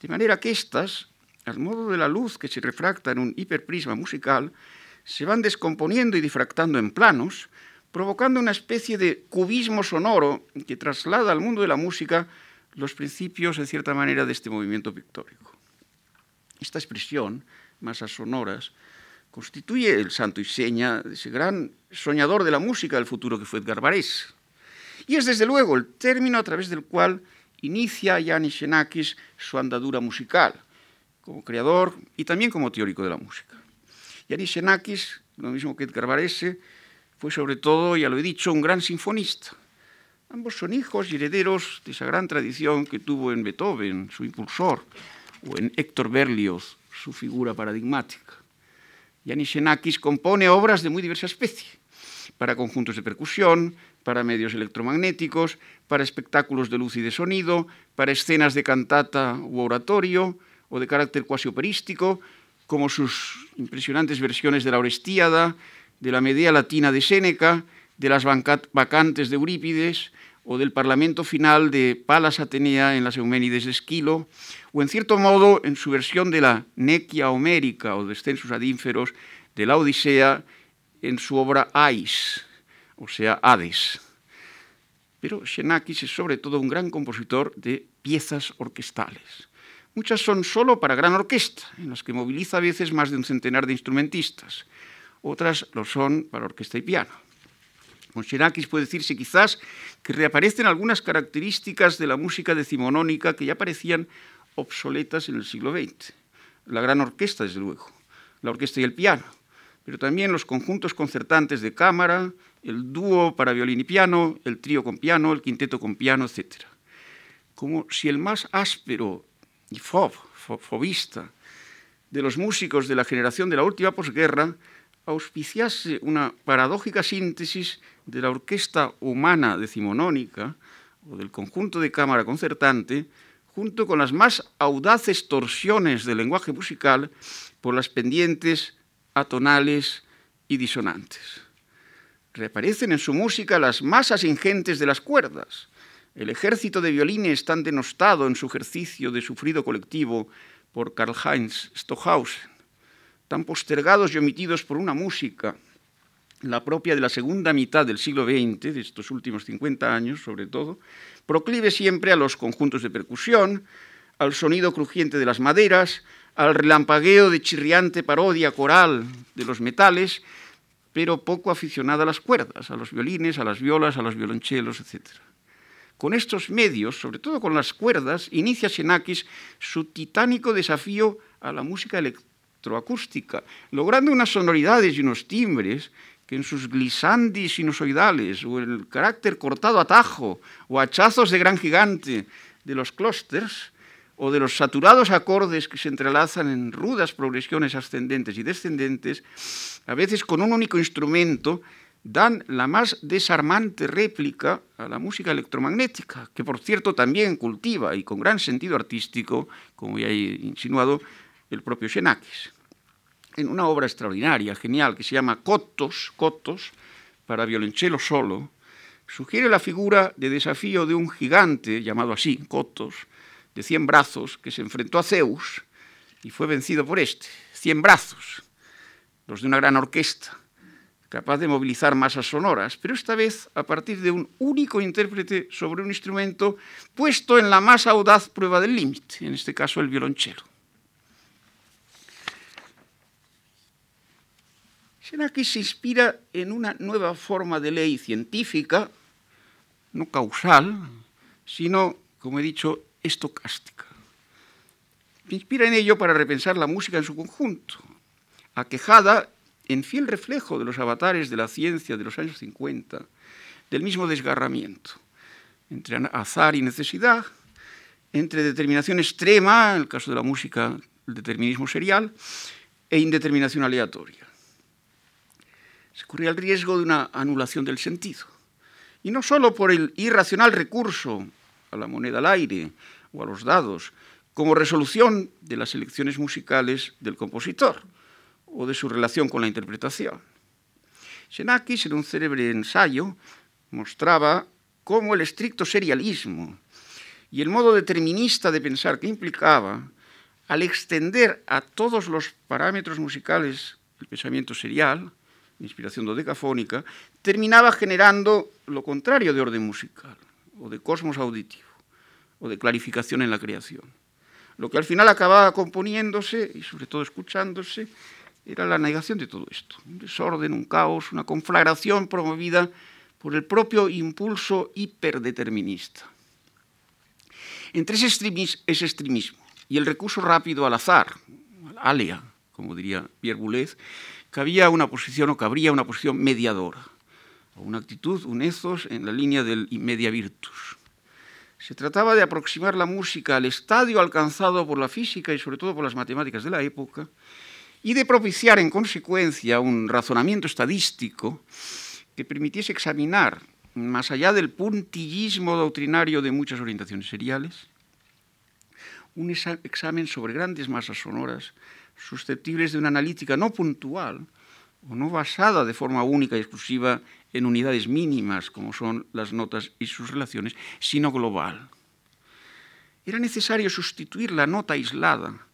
De manera que éstas, al modo de la luz que se refracta en un hiperprisma musical, se van descomponiendo y difractando en planos, provocando una especie de cubismo sonoro que traslada al mundo de la música los principios, en cierta manera, de este movimiento pictórico. Esta expresión, masas sonoras, constituye el santo y seña de ese gran soñador de la música del futuro que fue Edgar Varese. Y es desde luego el término a través del cual inicia Yanis Xenakis su andadura musical, como creador y también como teórico de la música. Yanis Xenakis, lo mismo que Edgar Varese, fue sobre todo, ya lo he dicho, un gran sinfonista. Ambos son hijos y herederos de esa gran tradición que tuvo en Beethoven, su impulsor, o en Héctor Berlioz, su figura paradigmática. Yanis Xenakis compone obras de muy diversa especie, para conjuntos de percusión, para medios electromagnéticos, para espectáculos de luz y de sonido, para escenas de cantata u oratorio o de carácter cuasi operístico, como sus impresionantes versiones de la Orestíada, de la Medea Latina de Séneca, de las vacantes de Eurípides o del parlamento final de Palas Atenea en las Euménides de Esquilo, o en cierto modo en su versión de la Nequia Homérica o Descensus ad Ínferos de la Odisea en su obra Ais, o sea, Hades. Pero Xenakis es sobre todo un gran compositor de piezas orquestales. Muchas son solo para gran orquesta, en las que moviliza a veces más de un centenar de instrumentistas otras lo son para orquesta y piano. Con Xenakis puede decirse quizás que reaparecen algunas características de la música decimonónica que ya parecían obsoletas en el siglo XX. La gran orquesta, desde luego, la orquesta y el piano, pero también los conjuntos concertantes de cámara, el dúo para violín y piano, el trío con piano, el quinteto con piano, etc. Como si el más áspero y fob, fobista de los músicos de la generación de la última posguerra auspiciase una paradójica síntesis de la orquesta humana decimonónica o del conjunto de cámara concertante, junto con las más audaces torsiones del lenguaje musical por las pendientes atonales y disonantes. Reaparecen en su música las masas ingentes de las cuerdas. El ejército de violines tan denostado en su ejercicio de sufrido colectivo por Karl-Heinz Stockhausen tan postergados y omitidos por una música, la propia de la segunda mitad del siglo XX, de estos últimos 50 años sobre todo, proclive siempre a los conjuntos de percusión, al sonido crujiente de las maderas, al relampagueo de chirriante parodia coral de los metales, pero poco aficionada a las cuerdas, a los violines, a las violas, a los violonchelos, etc. Con estos medios, sobre todo con las cuerdas, inicia Xenakis su titánico desafío a la música electroacústica, logrando unas sonoridades y unos timbres que en sus glisandis sinusoidales o el carácter cortado a tajo o hachazos de gran gigante de los clústeres o de los saturados acordes que se entrelazan en rudas progresiones ascendentes y descendentes, a veces con un único instrumento, dan la más desarmante réplica a la música electromagnética, que por cierto también cultiva y con gran sentido artístico, como ya he insinuado, el propio Xenakis, en una obra extraordinaria, genial, que se llama Cotos, Cotos, para violonchelo solo, sugiere la figura de desafío de un gigante llamado así, Cotos, de cien brazos, que se enfrentó a Zeus y fue vencido por este. Cien brazos, los de una gran orquesta, capaz de movilizar masas sonoras, pero esta vez a partir de un único intérprete sobre un instrumento puesto en la más audaz prueba del límite, en este caso el violonchelo. que se inspira en una nueva forma de ley científica, no causal, sino, como he dicho, estocástica. Se inspira en ello para repensar la música en su conjunto, aquejada en fiel reflejo de los avatares de la ciencia de los años 50, del mismo desgarramiento entre azar y necesidad, entre determinación extrema, en el caso de la música, el determinismo serial, e indeterminación aleatoria se corría el riesgo de una anulación del sentido. Y no solo por el irracional recurso a la moneda al aire o a los dados, como resolución de las elecciones musicales del compositor o de su relación con la interpretación. Xenakis, en un célebre ensayo, mostraba como el estricto serialismo y el modo determinista de pensar que implicaba, al extender a todos los parámetros musicales el pensamiento serial, inspiración dodecafónica, terminaba generando lo contrario de orden musical, o de cosmos auditivo, o de clarificación en la creación. Lo que al final acababa componiéndose, y sobre todo escuchándose, era la negación de todo esto. Un desorden, un caos, una conflagración promovida por el propio impulso hiperdeterminista. Entre ese, extremismo y el recurso rápido al azar, al alea, como diría Pierre Boulez, cabía una posición o cabría una posición mediadora, o una actitud, un ethos en la línea del media virtus. Se trataba de aproximar la música al estadio alcanzado por la física y sobre todo por las matemáticas de la época y de propiciar en consecuencia un razonamiento estadístico que permitiese examinar, más allá del puntillismo doctrinario de muchas orientaciones seriales, un examen sobre grandes masas sonoras susceptibles de una analítica no puntual o no basada de forma única y exclusiva en unidades mínimas como son las notas y sus relaciones, sino global. Era necesario sustituir la nota aislada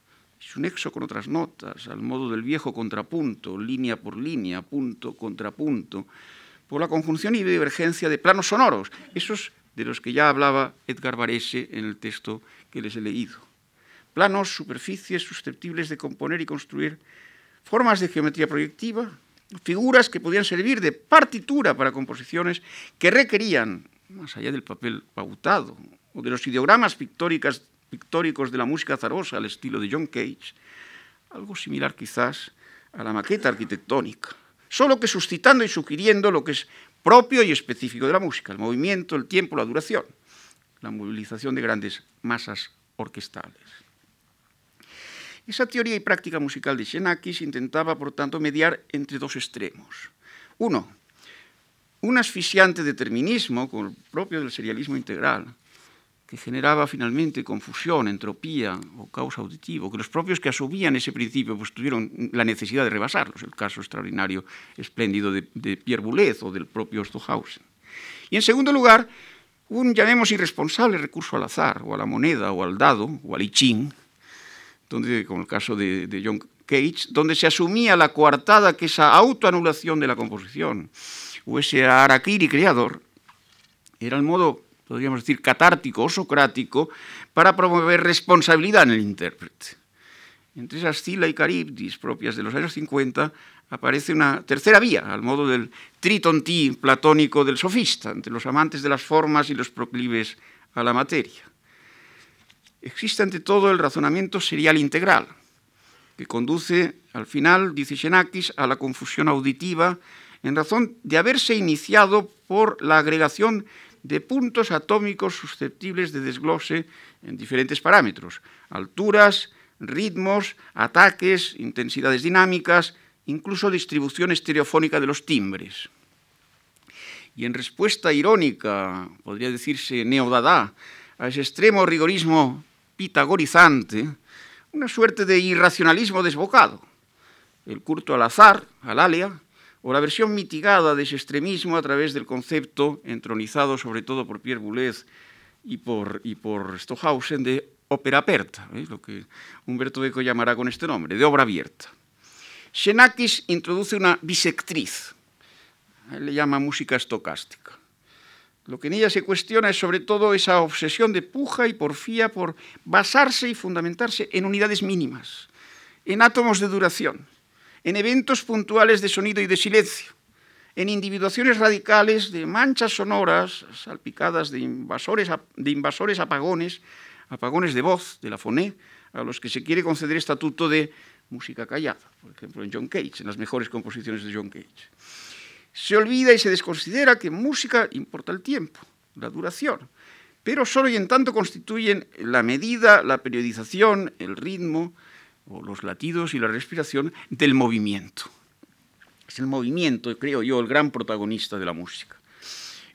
su nexo con otras notas, al modo del viejo contrapunto, línea por línea, punto contra punto, por la conjunción y divergencia de planos sonoros, esos de los que ya hablaba Edgar Varese en el texto que les he leído. Planos, superficies susceptibles de componer y construir formas de geometría proyectiva, figuras que podían servir de partitura para composiciones que requerían, más allá del papel pautado o de los ideogramas pictóricos de la música zarosa al estilo de John Cage, algo similar quizás a la maqueta arquitectónica, solo que suscitando y sugiriendo lo que es propio y específico de la música, el movimiento, el tiempo, la duración, la movilización de grandes masas orquestales. Esa teoría y práctica musical de Xenakis intentaba, por tanto, mediar entre dos extremos. Uno, un asfixiante determinismo, como el propio del serialismo integral, que generaba finalmente confusión, entropía o caos auditivo, que los propios que asumían ese principio pues, tuvieron la necesidad de rebasarlos, el caso extraordinario, espléndido de, Pierre Boulez o del propio Stohausen. Y en segundo lugar, un, llamemos, irresponsable recurso al azar, o a la moneda, o al dado, o al I Ching, donde, como el caso de, John Cage, donde se asumía la coartada que esa autoanulación de la composición o ese araquiri creador era el modo, podríamos decir, catártico o socrático para promover responsabilidad en el intérprete. Entre esas Scylla y Caribdis propias de los años 50 aparece una tercera vía, al modo del tritontí platónico del sofista, entre los amantes de las formas y los proclives a la materia existe ante todo el razonamiento serial integral, que conduce al final, dice Xenakis, a la confusión auditiva en razón de haberse iniciado por la agregación de puntos atómicos susceptibles de desglose en diferentes parámetros, alturas, ritmos, ataques, intensidades dinámicas, incluso distribución estereofónica de los timbres. Y en respuesta irónica, podría decirse neodadá, a ese extremo rigorismo pitagorizante, una suerte de irracionalismo desbocado, el culto al azar, al alea, o la versión mitigada de ese extremismo a través del concepto entronizado sobre todo por Pierre Boulez y por, y por Stohausen de ópera aperta, lo que Humberto Eco llamará con este nombre, de obra abierta. Xenakis introduce una bisectriz, él le llama música estocástica. Lo que en ella se cuestiona es sobre todo esa obsesión de puja y porfía por basarse y fundamentarse en unidades mínimas, en átomos de duración, en eventos puntuales de sonido y de silencio, en individuaciones radicales de manchas sonoras salpicadas de invasores, de invasores apagones, apagones de voz, de la foné, a los que se quiere conceder estatuto de música callada, por ejemplo en John Cage, en las mejores composiciones de John Cage. Se olvida y se desconsidera que música importa el tiempo, la duración, pero solo y en tanto constituyen la medida, la periodización, el ritmo, o los latidos y la respiración del movimiento. Es el movimiento, creo yo, el gran protagonista de la música.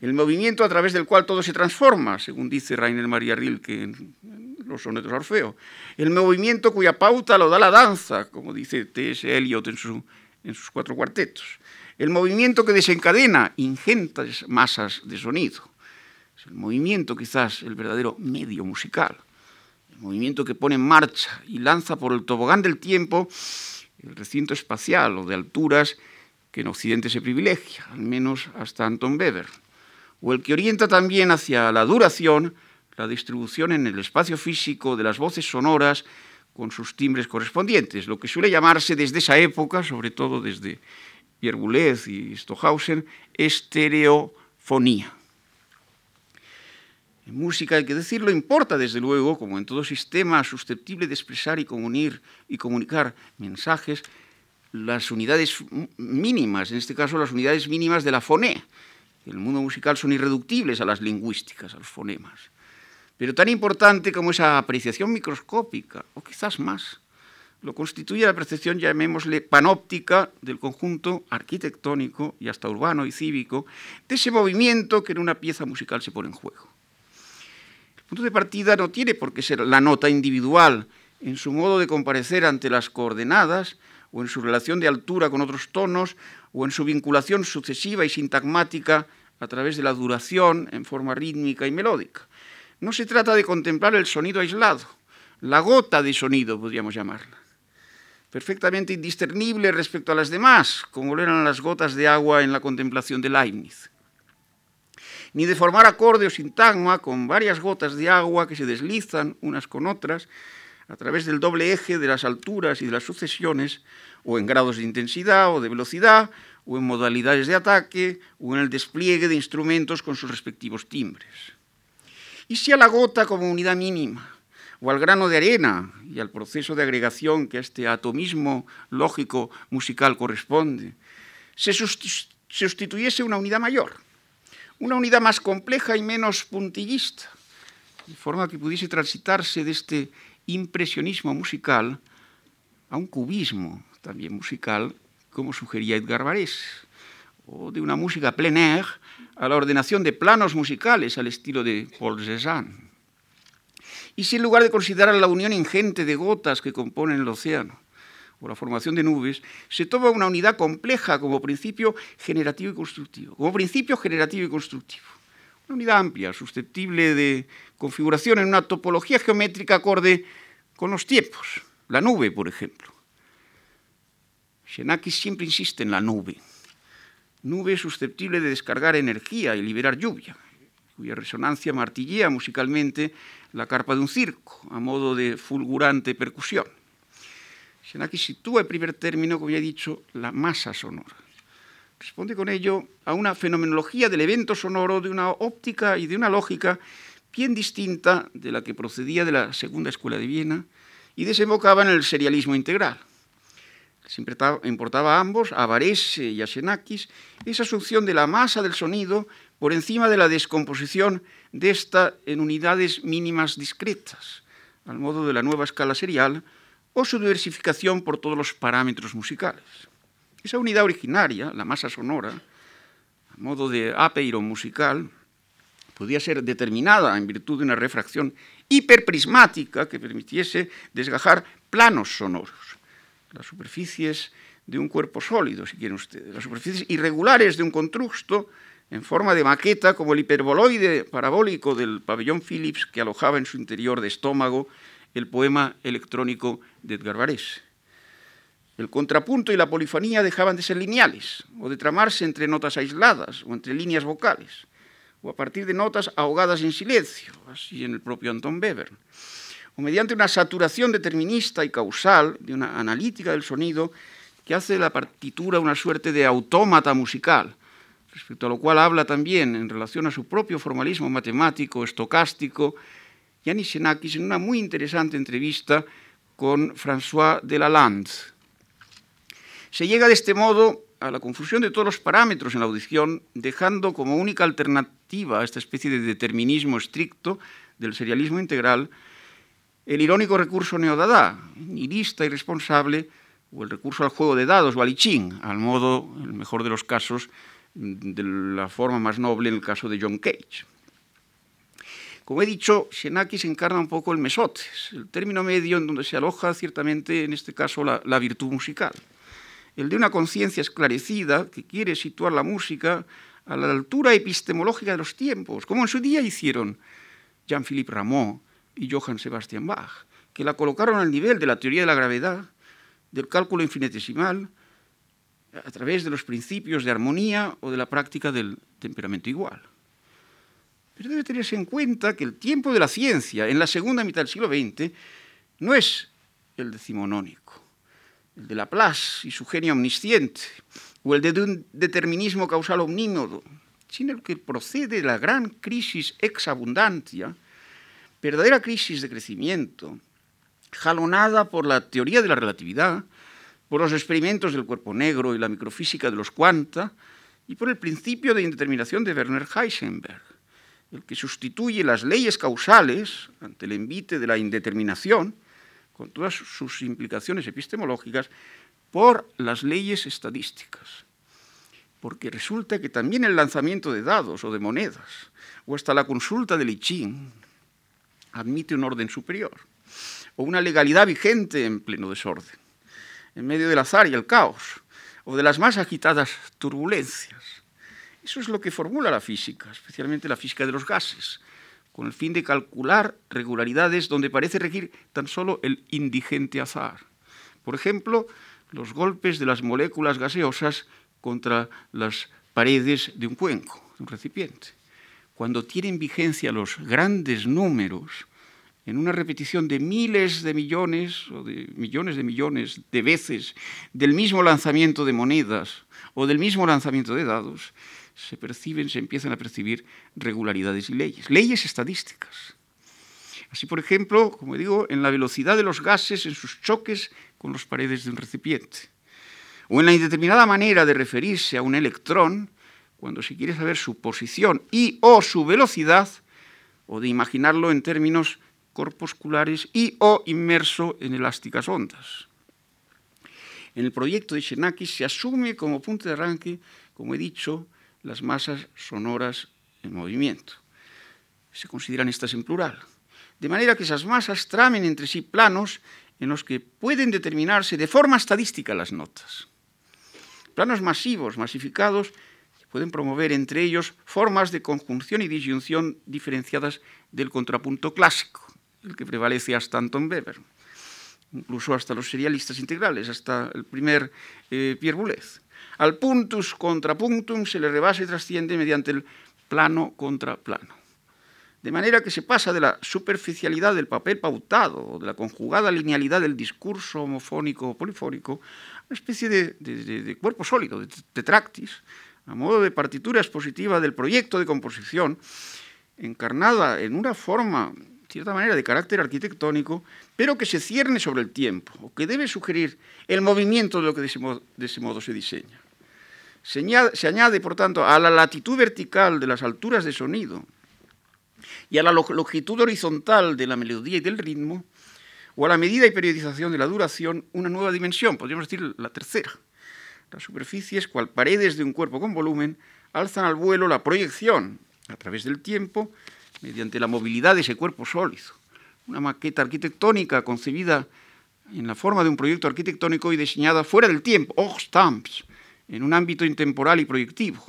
El movimiento a través del cual todo se transforma, según dice Rainer Maria Rilke en los sonetos Orfeo. El movimiento cuya pauta lo da la danza, como dice T.S. Eliot en sus cuatro cuartetos el movimiento que desencadena ingentes masas de sonido. Es el movimiento quizás el verdadero medio musical, movimiento que pone en marcha y lanza por el tobogán del tiempo el recinto espacial o de alturas que en Occidente se privilegia, al menos hasta Anton Weber, o el que orienta también hacia la duración la distribución en el espacio físico de las voces sonoras con sus timbres correspondientes, lo que suele llamarse desde esa época, sobre todo desde Pierre Boulez y Stohausen, estereofonía. En música, hay que decirlo, importa desde luego, como en todo sistema susceptible de expresar y, comunicar mensajes, las unidades mínimas, en este caso las unidades mínimas de la. En el mundo musical son irreductibles a las lingüísticas, a los fonemas. Pero tan importante como esa apreciación microscópica, o quizás más, lo constituye la percepción, llamémosle, panóptica del conjunto arquitectónico y hasta urbano y cívico de ese movimiento que en una pieza musical se pone en juego. Punto de partida no tiene por qué ser la nota individual en su modo de comparecer ante las coordenadas o en su relación de altura con otros tonos o en su vinculación sucesiva y sintagmática a través de la duración en forma rítmica y melódica no se trata de contemplar el sonido aislado, la gota de sonido, podríamos llamarla, perfectamente indiscernible respecto a las demás, como lo eran las gotas de agua en la contemplación de Leibniz. Ni de formar acorde o sintagma con varias gotas de agua que se deslizan unas con otras a través del doble eje de las alturas y de las sucesiones, o en grados de intensidad o de velocidad, o en modalidades de ataque, o en el despliegue de instrumentos con sus respectivos timbres. Y si a la gota como unidad mínima, o al grano de arena y al proceso de agregación que a este atomismo lógico musical corresponde, se sustituyese una unidad mayor, una unidad más compleja y menos puntillista, de forma que pudiese transitarse de este impresionismo musical a un cubismo también musical, como sugería Edgar Varese, o de una música plein a la ordenación de planos musicales al estilo de Paul Cézanne. Y si en lugar de considerar la unión ingente de gotas que componen el océano o la formación de nubes, se toma una unidad compleja como principio generativo y constructivo, como principio generativo y constructivo. Una unidad amplia, susceptible de configuración en una topología geométrica acorde con los tiempos. La nube, por ejemplo. Xenakis siempre insiste en la nube nube susceptible de descargar energía y liberar lluvia, cuya resonancia martillea musicalmente la carpa de un circo, a modo de fulgurante percusión. Shenaki sitúa en primer término, como ya he dicho, la masa sonora. Responde con ello a una fenomenología del evento sonoro de una óptica y de una lógica bien distinta de la que procedía de la Segunda Escuela de Viena y desembocaba en el serialismo integral siempre importaba a ambos, a Varese y a Xenakis, esa asunción de la masa del sonido por encima de la descomposición de esta en unidades mínimas discretas, al modo de la nueva escala serial, o su diversificación por todos los parámetros musicales. Esa unidad originaria, la masa sonora, a modo de apeiro musical, podía ser determinada en virtud de una refracción hiperprismática que permitiese desgajar planos sonoros las superficies de un cuerpo sólido, si quieren ustedes, las superficies irregulares de un constructo en forma de maqueta, como el hiperboloide parabólico del pabellón Phillips que alojaba en su interior de estómago el poema electrónico de Edgar Varese. El contrapunto y la polifonía dejaban de ser lineales o de tramarse entre notas aisladas o entre líneas vocales o a partir de notas ahogadas en silencio, así en el propio Anton Weber o mediante una saturación determinista y causal de una analítica del sonido que hace de la partitura una suerte de autómata musical, respecto a lo cual habla también en relación a su propio formalismo matemático, estocástico, Yanis Xenakis en una muy interesante entrevista con François Delalande. Se llega de este modo a la confusión de todos los parámetros en la audición, dejando como única alternativa a esta especie de determinismo estricto del serialismo integral el irónico recurso neodadá, nihilista y responsable, o el recurso al juego de dados o al al modo, el mejor de los casos, de la forma más noble en el caso de John Cage. Como he dicho, Xenakis encarna un poco el mesotes, el término medio en donde se aloja ciertamente, en este caso, la, la virtud musical. El de una conciencia esclarecida que quiere situar la música a la altura epistemológica de los tiempos, como en su día hicieron Jean-Philippe Rameau y Johann Sebastian Bach, que la colocaron al nivel de la teoría de la gravedad, del cálculo infinitesimal, a través de los principios de armonía o de la práctica del temperamento igual. Pero debe tenerse en cuenta que el tiempo de la ciencia en la segunda mitad del siglo XX no es el decimonónico, el de Laplace y su genio omnisciente, o el de un determinismo causal omnímodo, sino el que procede de la gran crisis exabundancia, verdadera crisis de crecimiento, jalonada por la teoría de la relatividad, por los experimentos del cuerpo negro y la microfísica de los cuanta, y por el principio de indeterminación de Werner Heisenberg, el que sustituye las leyes causales ante el envite de la indeterminación, con todas sus implicaciones epistemológicas, por las leyes estadísticas. Porque resulta que también el lanzamiento de dados o de monedas, o hasta la consulta del I admite un orden superior, o una legalidad vigente en pleno desorden, en medio del azar y el caos, o de las más agitadas turbulencias. Eso es lo que formula la física, especialmente la física de los gases, con el fin de calcular regularidades donde parece regir tan solo el indigente azar. Por ejemplo, los golpes de las moléculas gaseosas contra las paredes de un cuenco, de un recipiente. Cuando tienen vigencia los grandes números, en una repetición de miles de millones o de millones de millones de veces del mismo lanzamiento de monedas o del mismo lanzamiento de dados, se perciben, se empiezan a percibir regularidades y leyes, leyes estadísticas. Así, por ejemplo, como digo, en la velocidad de los gases en sus choques con las paredes de un recipiente, o en la indeterminada manera de referirse a un electrón cuando se quiere saber su posición y o su velocidad, o de imaginarlo en términos corpusculares y o inmerso en elásticas ondas. En el proyecto de Xenakis se asume como punto de arranque, como he dicho, las masas sonoras en movimiento. Se consideran estas en plural. De manera que esas masas tramen entre sí planos en los que pueden determinarse de forma estadística las notas. Planos masivos, masificados, pueden promover entre ellos formas de conjunción y disyunción diferenciadas del contrapunto clásico, el que prevalece hasta Anton Weber, incluso hasta los serialistas integrales, hasta el primer eh, Pierre Boulez. Al puntus contra punctum se le rebasa y trasciende mediante el plano contra plano. De manera que se pasa de la superficialidad del papel pautado de la conjugada linealidad del discurso homofónico o polifónico a una especie de, cuerpo sólido, de tetractis, a modo de partitura expositiva del proyecto de composición, encarnada en una forma, cierta manera, de carácter arquitectónico, pero que se cierne sobre el tiempo, o que debe sugerir el movimiento de lo que de ese modo, ese modo se diseña. Se añade, por tanto, a la latitud vertical de las alturas de sonido y a la longitud horizontal de la melodía y del ritmo, o a la medida y periodización de la duración, una nueva dimensión, podríamos decir la tercera. Las superficies, cual paredes de un cuerpo con volumen, alzan al vuelo la proyección a través del tiempo mediante la movilidad de ese cuerpo sólido. Una maqueta arquitectónica concebida en la forma de un proyecto arquitectónico y diseñada fuera del tiempo, stamps, en un ámbito intemporal y proyectivo,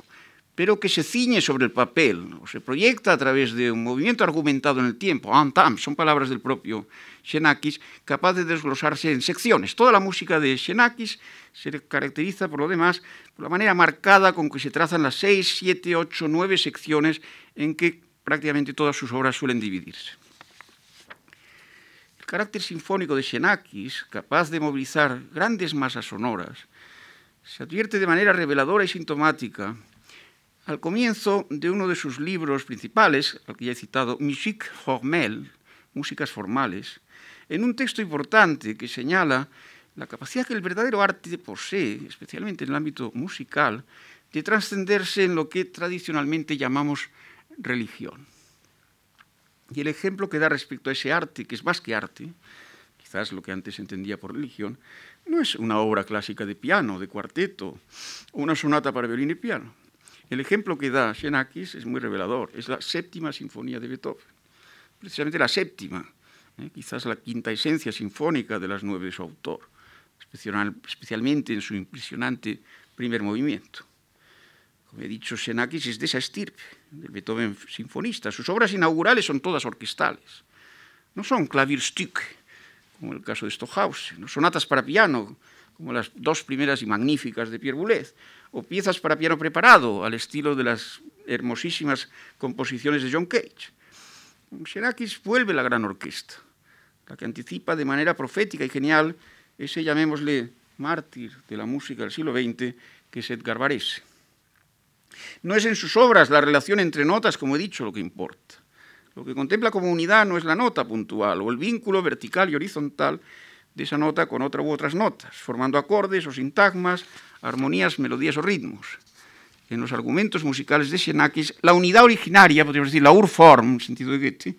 pero que se ciñe sobre el papel o se proyecta a través de un movimiento argumentado en el tiempo. Antam, son palabras del propio Xenakis, capaz de desglosarse en secciones. Toda la música de Xenakis se caracteriza, por lo demás, por la manera marcada con que se trazan las seis, siete, ocho, nueve secciones en que prácticamente todas sus obras suelen dividirse. El carácter sinfónico de Xenakis, capaz de movilizar grandes masas sonoras, se advierte de manera reveladora y sintomática al comienzo de uno de sus libros principales, al que ya he citado, Musique formelle, Músicas Formales, en un texto importante que señala la capacidad que el verdadero arte posee, especialmente en el ámbito musical, de trascenderse en lo que tradicionalmente llamamos religión. Y el ejemplo que da respecto a ese arte, que es más que arte, quizás lo que antes entendía por religión, no es una obra clásica de piano, de cuarteto, o una sonata para violín y piano. El ejemplo que da Xenakis es muy revelador. Es la séptima sinfonía de Beethoven. Precisamente la séptima, ¿eh? quizás la quinta esencia sinfónica de las nueve de su autor, especialmente en su impresionante primer movimiento. Como he dicho, Xenakis es de esa estirpe, del Beethoven sinfonista. Sus obras inaugurales son todas orquestales. No son Klavierstück, como el caso de Stohausen, no sonatas para piano, como las dos primeras y magníficas de Pierre Boulez, o piezas para piano preparado, al estilo de las hermosísimas composiciones de John Cage. Xenakis vuelve la gran orquesta, la que anticipa de manera profética y genial ese, llamémosle, mártir de la música del siglo XX, que es Edgar Varese. No es en sus obras la relación entre notas, como he dicho, lo que importa. Lo que contempla como unidad no es la nota puntual o el vínculo vertical y horizontal de esa nota con otra u otras notas, formando acordes o sintagmas, armonías, melodías o ritmos. En los argumentos musicales de Xenakis, la unidad originaria, podríamos decir la Urform, en sentido de Goethe,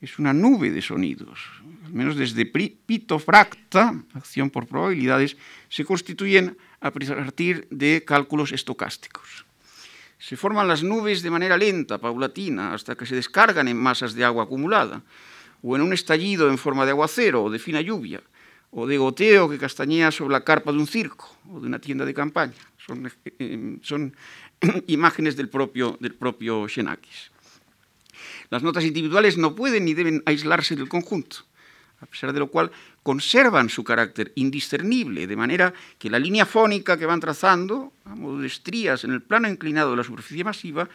es una nube de sonidos. Al menos desde pito fracta, acción por probabilidades, se constituyen a partir de cálculos estocásticos. Se forman las nubes de manera lenta, paulatina, hasta que se descargan en masas de agua acumulada, o en un estallido en forma de aguacero o de fina lluvia, o de goteo que castañea sobre la carpa de un circo o de una tienda de campaña. Son, eh, imágenes del propio, del. Las notas individuales no pueden ni deben aislarse del conjunto, a pesar de lo cual conservan su carácter indiscernible, de manera que la línea fónica que van trazando, a modo de estrías en el plano inclinado de la superficie masiva,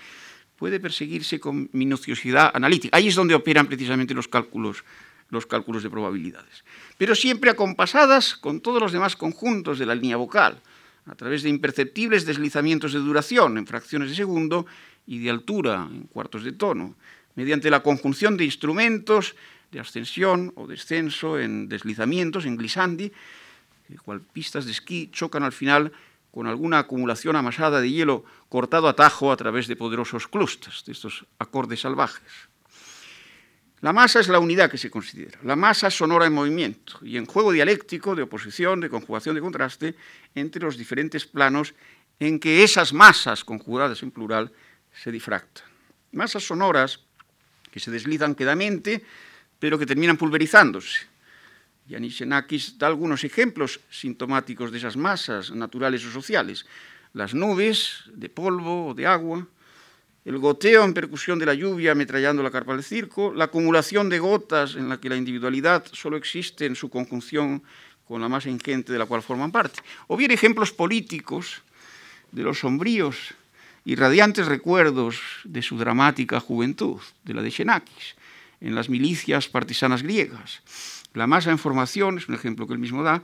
puede perseguirse con minuciosidad analítica. Ahí es donde operan precisamente los cálculos, los cálculos de probabilidades. Pero siempre acompasadas con todos los demás conjuntos de la línea vocal, a través de imperceptibles deslizamientos de duración en fracciones de segundo y de altura en cuartos de tono, mediante la conjunción de instrumentos de ascensión o descenso, en deslizamientos, en glissandi, cual pistas de esquí chocan al final con alguna acumulación amasada de hielo cortado a tajo a través de poderosos clústeres, de estos acordes salvajes. La masa es la unidad que se considera, la masa sonora en movimiento y en juego dialéctico de oposición, de conjugación, de contraste entre los diferentes planos en que esas masas conjugadas en plural se difractan. Masas sonoras que se deslizan quedamente pero que terminan pulverizándose. Yanis Xenakis da algunos ejemplos sintomáticos de esas masas naturales o sociales. Las nubes de polvo o de agua, el goteo en percusión de la lluvia ametrallando la carpa del circo, la acumulación de gotas en la que la individualidad solo existe en su conjunción con la masa ingente de la cual forman parte. O bien ejemplos políticos de los sombríos y radiantes recuerdos de su dramática juventud, de la de Xenakis en las milicias partisanas griegas. La masa en formación, es un ejemplo que él mismo da,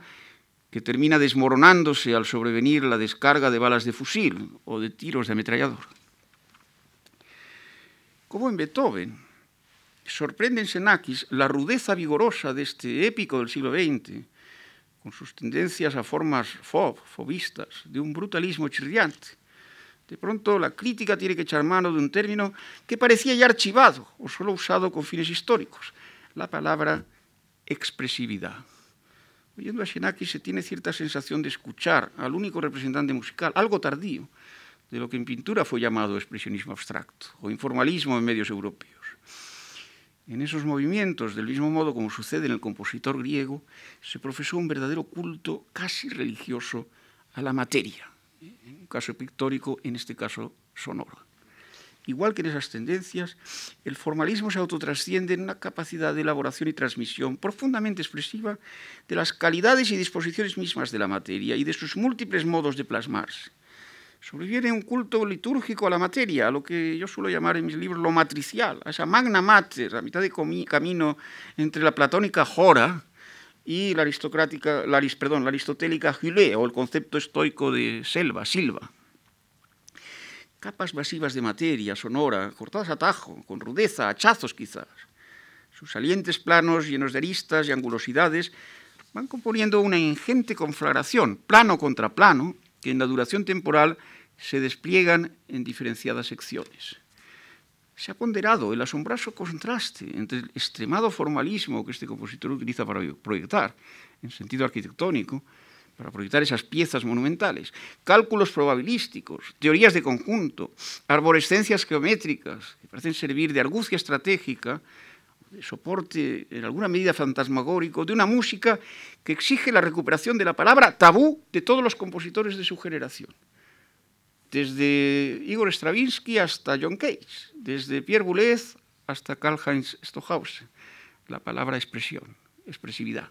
que termina desmoronándose al sobrevenir la descarga de balas de fusil o de tiros de ametrallador. Como en Beethoven, sorprende en Senakis la rudeza vigorosa de este épico del siglo XX, con sus tendencias a formas fob, fobistas, de un brutalismo chirriante de pronto la crítica tiene que echar mano de un término que parecía ya archivado o solo usado con fines históricos, la palabra expresividad. Oyendo a Shenaki se tiene cierta sensación de escuchar al único representante musical, algo tardío, de lo que en pintura fue llamado expresionismo abstracto o informalismo en medios europeos. En esos movimientos, del mismo modo como sucede en el compositor griego, se profesó un verdadero culto casi religioso a la materia, en un caso pictórico, en este caso sonoro. Igual que en esas tendencias, el formalismo se autotrasciende en una capacidad de elaboración y transmisión profundamente expresiva de las calidades y disposiciones mismas de la materia y de sus múltiples modos de plasmarse. Sobreviene un culto litúrgico a la materia, a lo que yo suelo llamar en mis libros lo matricial, a esa magna mater, a mitad de camino entre la platónica jora, y la aristocrática, la, aristotélica Hule, o el concepto estoico de selva, silva. Capas masivas de materia sonora, cortadas a tajo, con rudeza, hachazos quizás. Sus salientes planos llenos de aristas y angulosidades van componiendo una ingente conflagración, plano contra plano, que en la duración temporal se despliegan en diferenciadas secciones se ha ponderado el asombroso contraste entre el extremado formalismo que este compositor utiliza para proyectar, en sentido arquitectónico, para proyectar esas piezas monumentales, cálculos probabilísticos, teorías de conjunto, arborescencias geométricas, que parecen servir de argucia estratégica, de soporte en alguna medida fantasmagórico, de una música que exige la recuperación de la palabra tabú de todos los compositores de su generación desde Igor Stravinsky hasta John Cage, desde Pierre Boulez hasta Karl-Heinz Stockhausen. La palabra expresión, expresividad.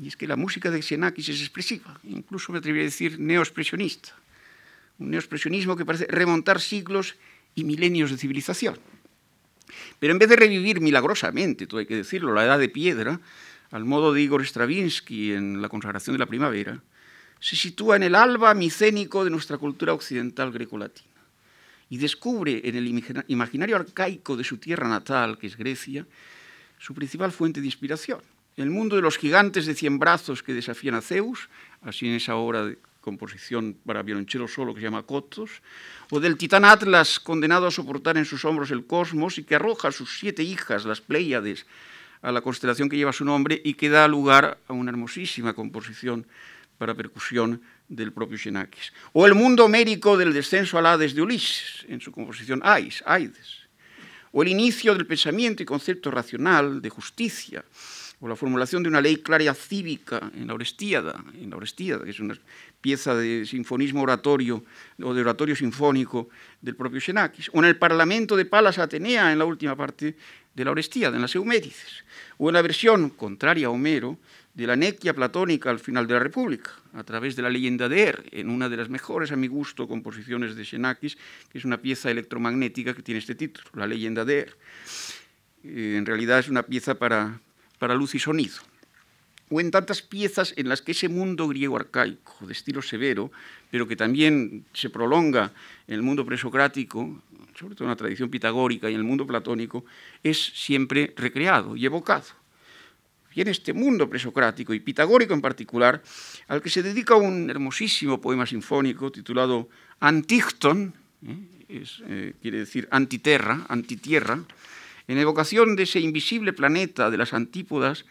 Y es que la música de Xenakis es expresiva, incluso me atrevería a decir neoexpresionista. Un neoexpresionismo que parece remontar siglos y milenios de civilización. Pero en vez de revivir milagrosamente, todo hay que decirlo, la edad de piedra, al modo de Igor Stravinsky en La consagración de la primavera, se sitúa en el alba micénico de nuestra cultura occidental grecolatina y descubre en el imaginario arcaico de su tierra natal, que es Grecia, su principal fuente de inspiración. El mundo de los gigantes de cien brazos que desafían a Zeus, así en esa obra de composición para violonchelo solo que se llama Cotos, o del titán Atlas condenado a soportar en sus hombros el cosmos y que arroja a sus siete hijas, las Pléyades, a la constelación que lleva su nombre y que da lugar a una hermosísima composición para percusión del propio Xenakis. O el mundo homérico del descenso al Hades de Ulises, en su composición Ais, Aides. O el inicio del pensamiento y concepto racional de justicia, o la formulación de una ley clara cívica en la Orestíada, en la Orestíada, que es una pieza de sinfonismo oratorio o de oratorio sinfónico del propio Xenakis, o en el Parlamento de Palas Atenea en la última parte de la Orestíada, en las Eumérides, o en la versión contraria a Homero de la nequia platónica al final de la República, a través de la leyenda de Er, en una de las mejores, a mi gusto, composiciones de Xenakis, que es una pieza electromagnética que tiene este título, La leyenda de Er. Eh, en realidad es una pieza para, para luz y sonido. O en tantas piezas en las que ese mundo griego arcaico, de estilo severo, pero que también se prolonga en el mundo presocrático, sobre todo en la tradición pitagórica y en el mundo platónico, es siempre recreado y evocado y en este mundo presocrático y pitagórico en particular, al que se dedica un hermosísimo poema sinfónico titulado Antichton, ¿eh? Eh, quiere decir antiterra, antitierra, en evocación de ese invisible planeta de las antípodas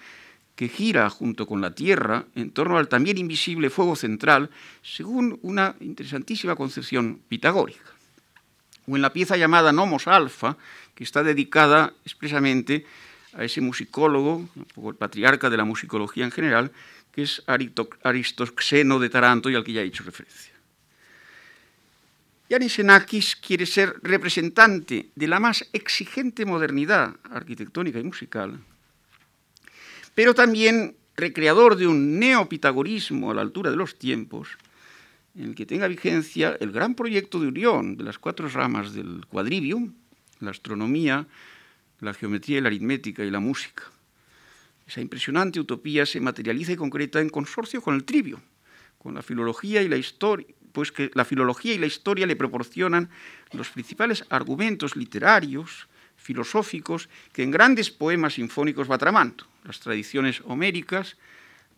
que gira junto con la Tierra en torno al también invisible fuego central, según una interesantísima concepción pitagórica. O en la pieza llamada Nomos Alfa, que está dedicada expresamente a ese musicólogo, el patriarca de la musicología en general, que es Aristoxeno de Taranto y al que ya he hecho referencia. Yanis Xenakis quiere ser representante de la más exigente modernidad arquitectónica y musical, pero también recreador de un neopitagorismo a la altura de los tiempos, en el que tenga vigencia el gran proyecto de unión de las cuatro ramas del quadrivium, la astronomía, la geometría y la aritmética y la música. Esa impresionante utopía se materializa y concreta en consorcio con el trivio, con la filología y la historia, pues que la filología y la historia le proporcionan los principales argumentos literarios, filosóficos, que en grandes poemas sinfónicos va tramando, las tradiciones homéricas,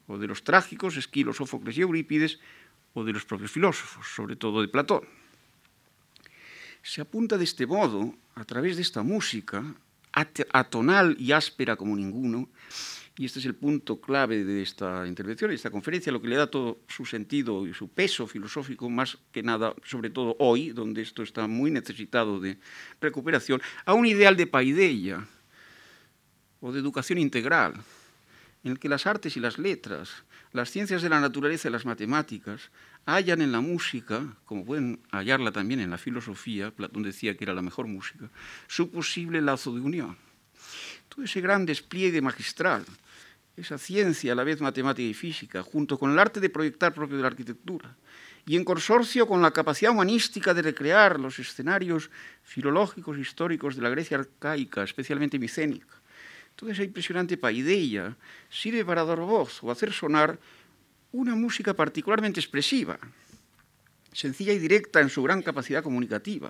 o de los trágicos, Esquilo, Sófocles y Eurípides, o de los propios filósofos, sobre todo de Platón. Se apunta de este modo, a través de esta música, atonal y áspera como ninguno. Y este es el punto clave de esta intervención, de esta conferencia, lo que le da todo su sentido y su peso filosófico, más que nada, sobre todo hoy, donde esto está muy necesitado de recuperación, a un ideal de paideia o de educación integral, en el que las artes y las letras, las ciencias de la naturaleza y las matemáticas hallan en la música, como pueden hallarla también en la filosofía, Platón decía que era la mejor música, su posible lazo de unión. Todo ese gran despliegue magistral, esa ciencia a la vez matemática y física, junto con el arte de proyectar propio de la arquitectura, y en consorcio con la capacidad humanística de recrear los escenarios filológicos históricos de la Grecia arcaica, especialmente micénica. Toda esa impresionante paideia sirve para dar voz o hacer sonar una música particularmente expresiva, sencilla y directa en su gran capacidad comunicativa,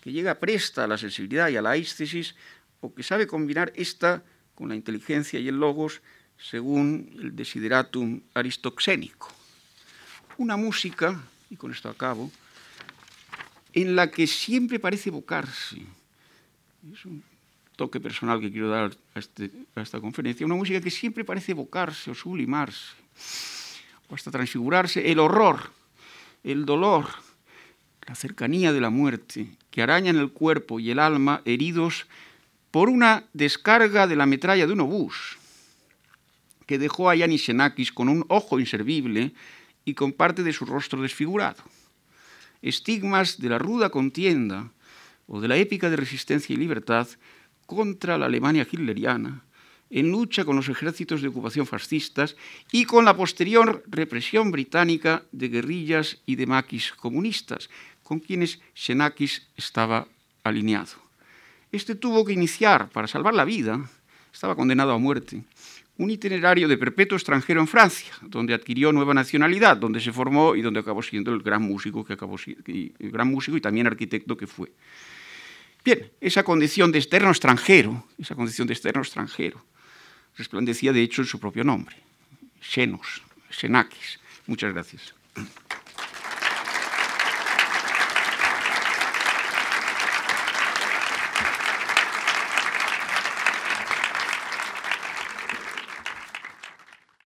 que llega presta a la sensibilidad y a la éxtasis, o que sabe combinar esta con la inteligencia y el logos según el desideratum aristoxénico. Una música, y con esto acabo, en la que siempre parece evocarse, es un toque personal que quiero dar este, a esta conferencia, una música que siempre parece evocarse o sublimarse, hasta transfigurarse el horror, el dolor, la cercanía de la muerte, que arañan el cuerpo y el alma heridos por una descarga de la metralla de un obús, que dejó a Yanis Xenakis con un ojo inservible y con parte de su rostro desfigurado. estigmas de la ruda contienda o de la épica de resistencia y libertad contra la Alemania hitleriana, en lucha con los ejércitos de ocupación fascistas y con la posterior represión británica de guerrillas y de maquis comunistas, con quienes Xenakis estaba alineado. Este tuvo que iniciar, para salvar la vida, estaba condenado a muerte, un itinerario de perpetuo extranjero en Francia, donde adquirió nueva nacionalidad, donde se formó y donde acabó siendo el gran músico que acabó el gran músico y también arquitecto que fue. Bien, esa condición de externo extranjero, esa condición de externo extranjero, resplandecía de hecho en su propio nombre, Xenos, Xenakis. Muchas gracias.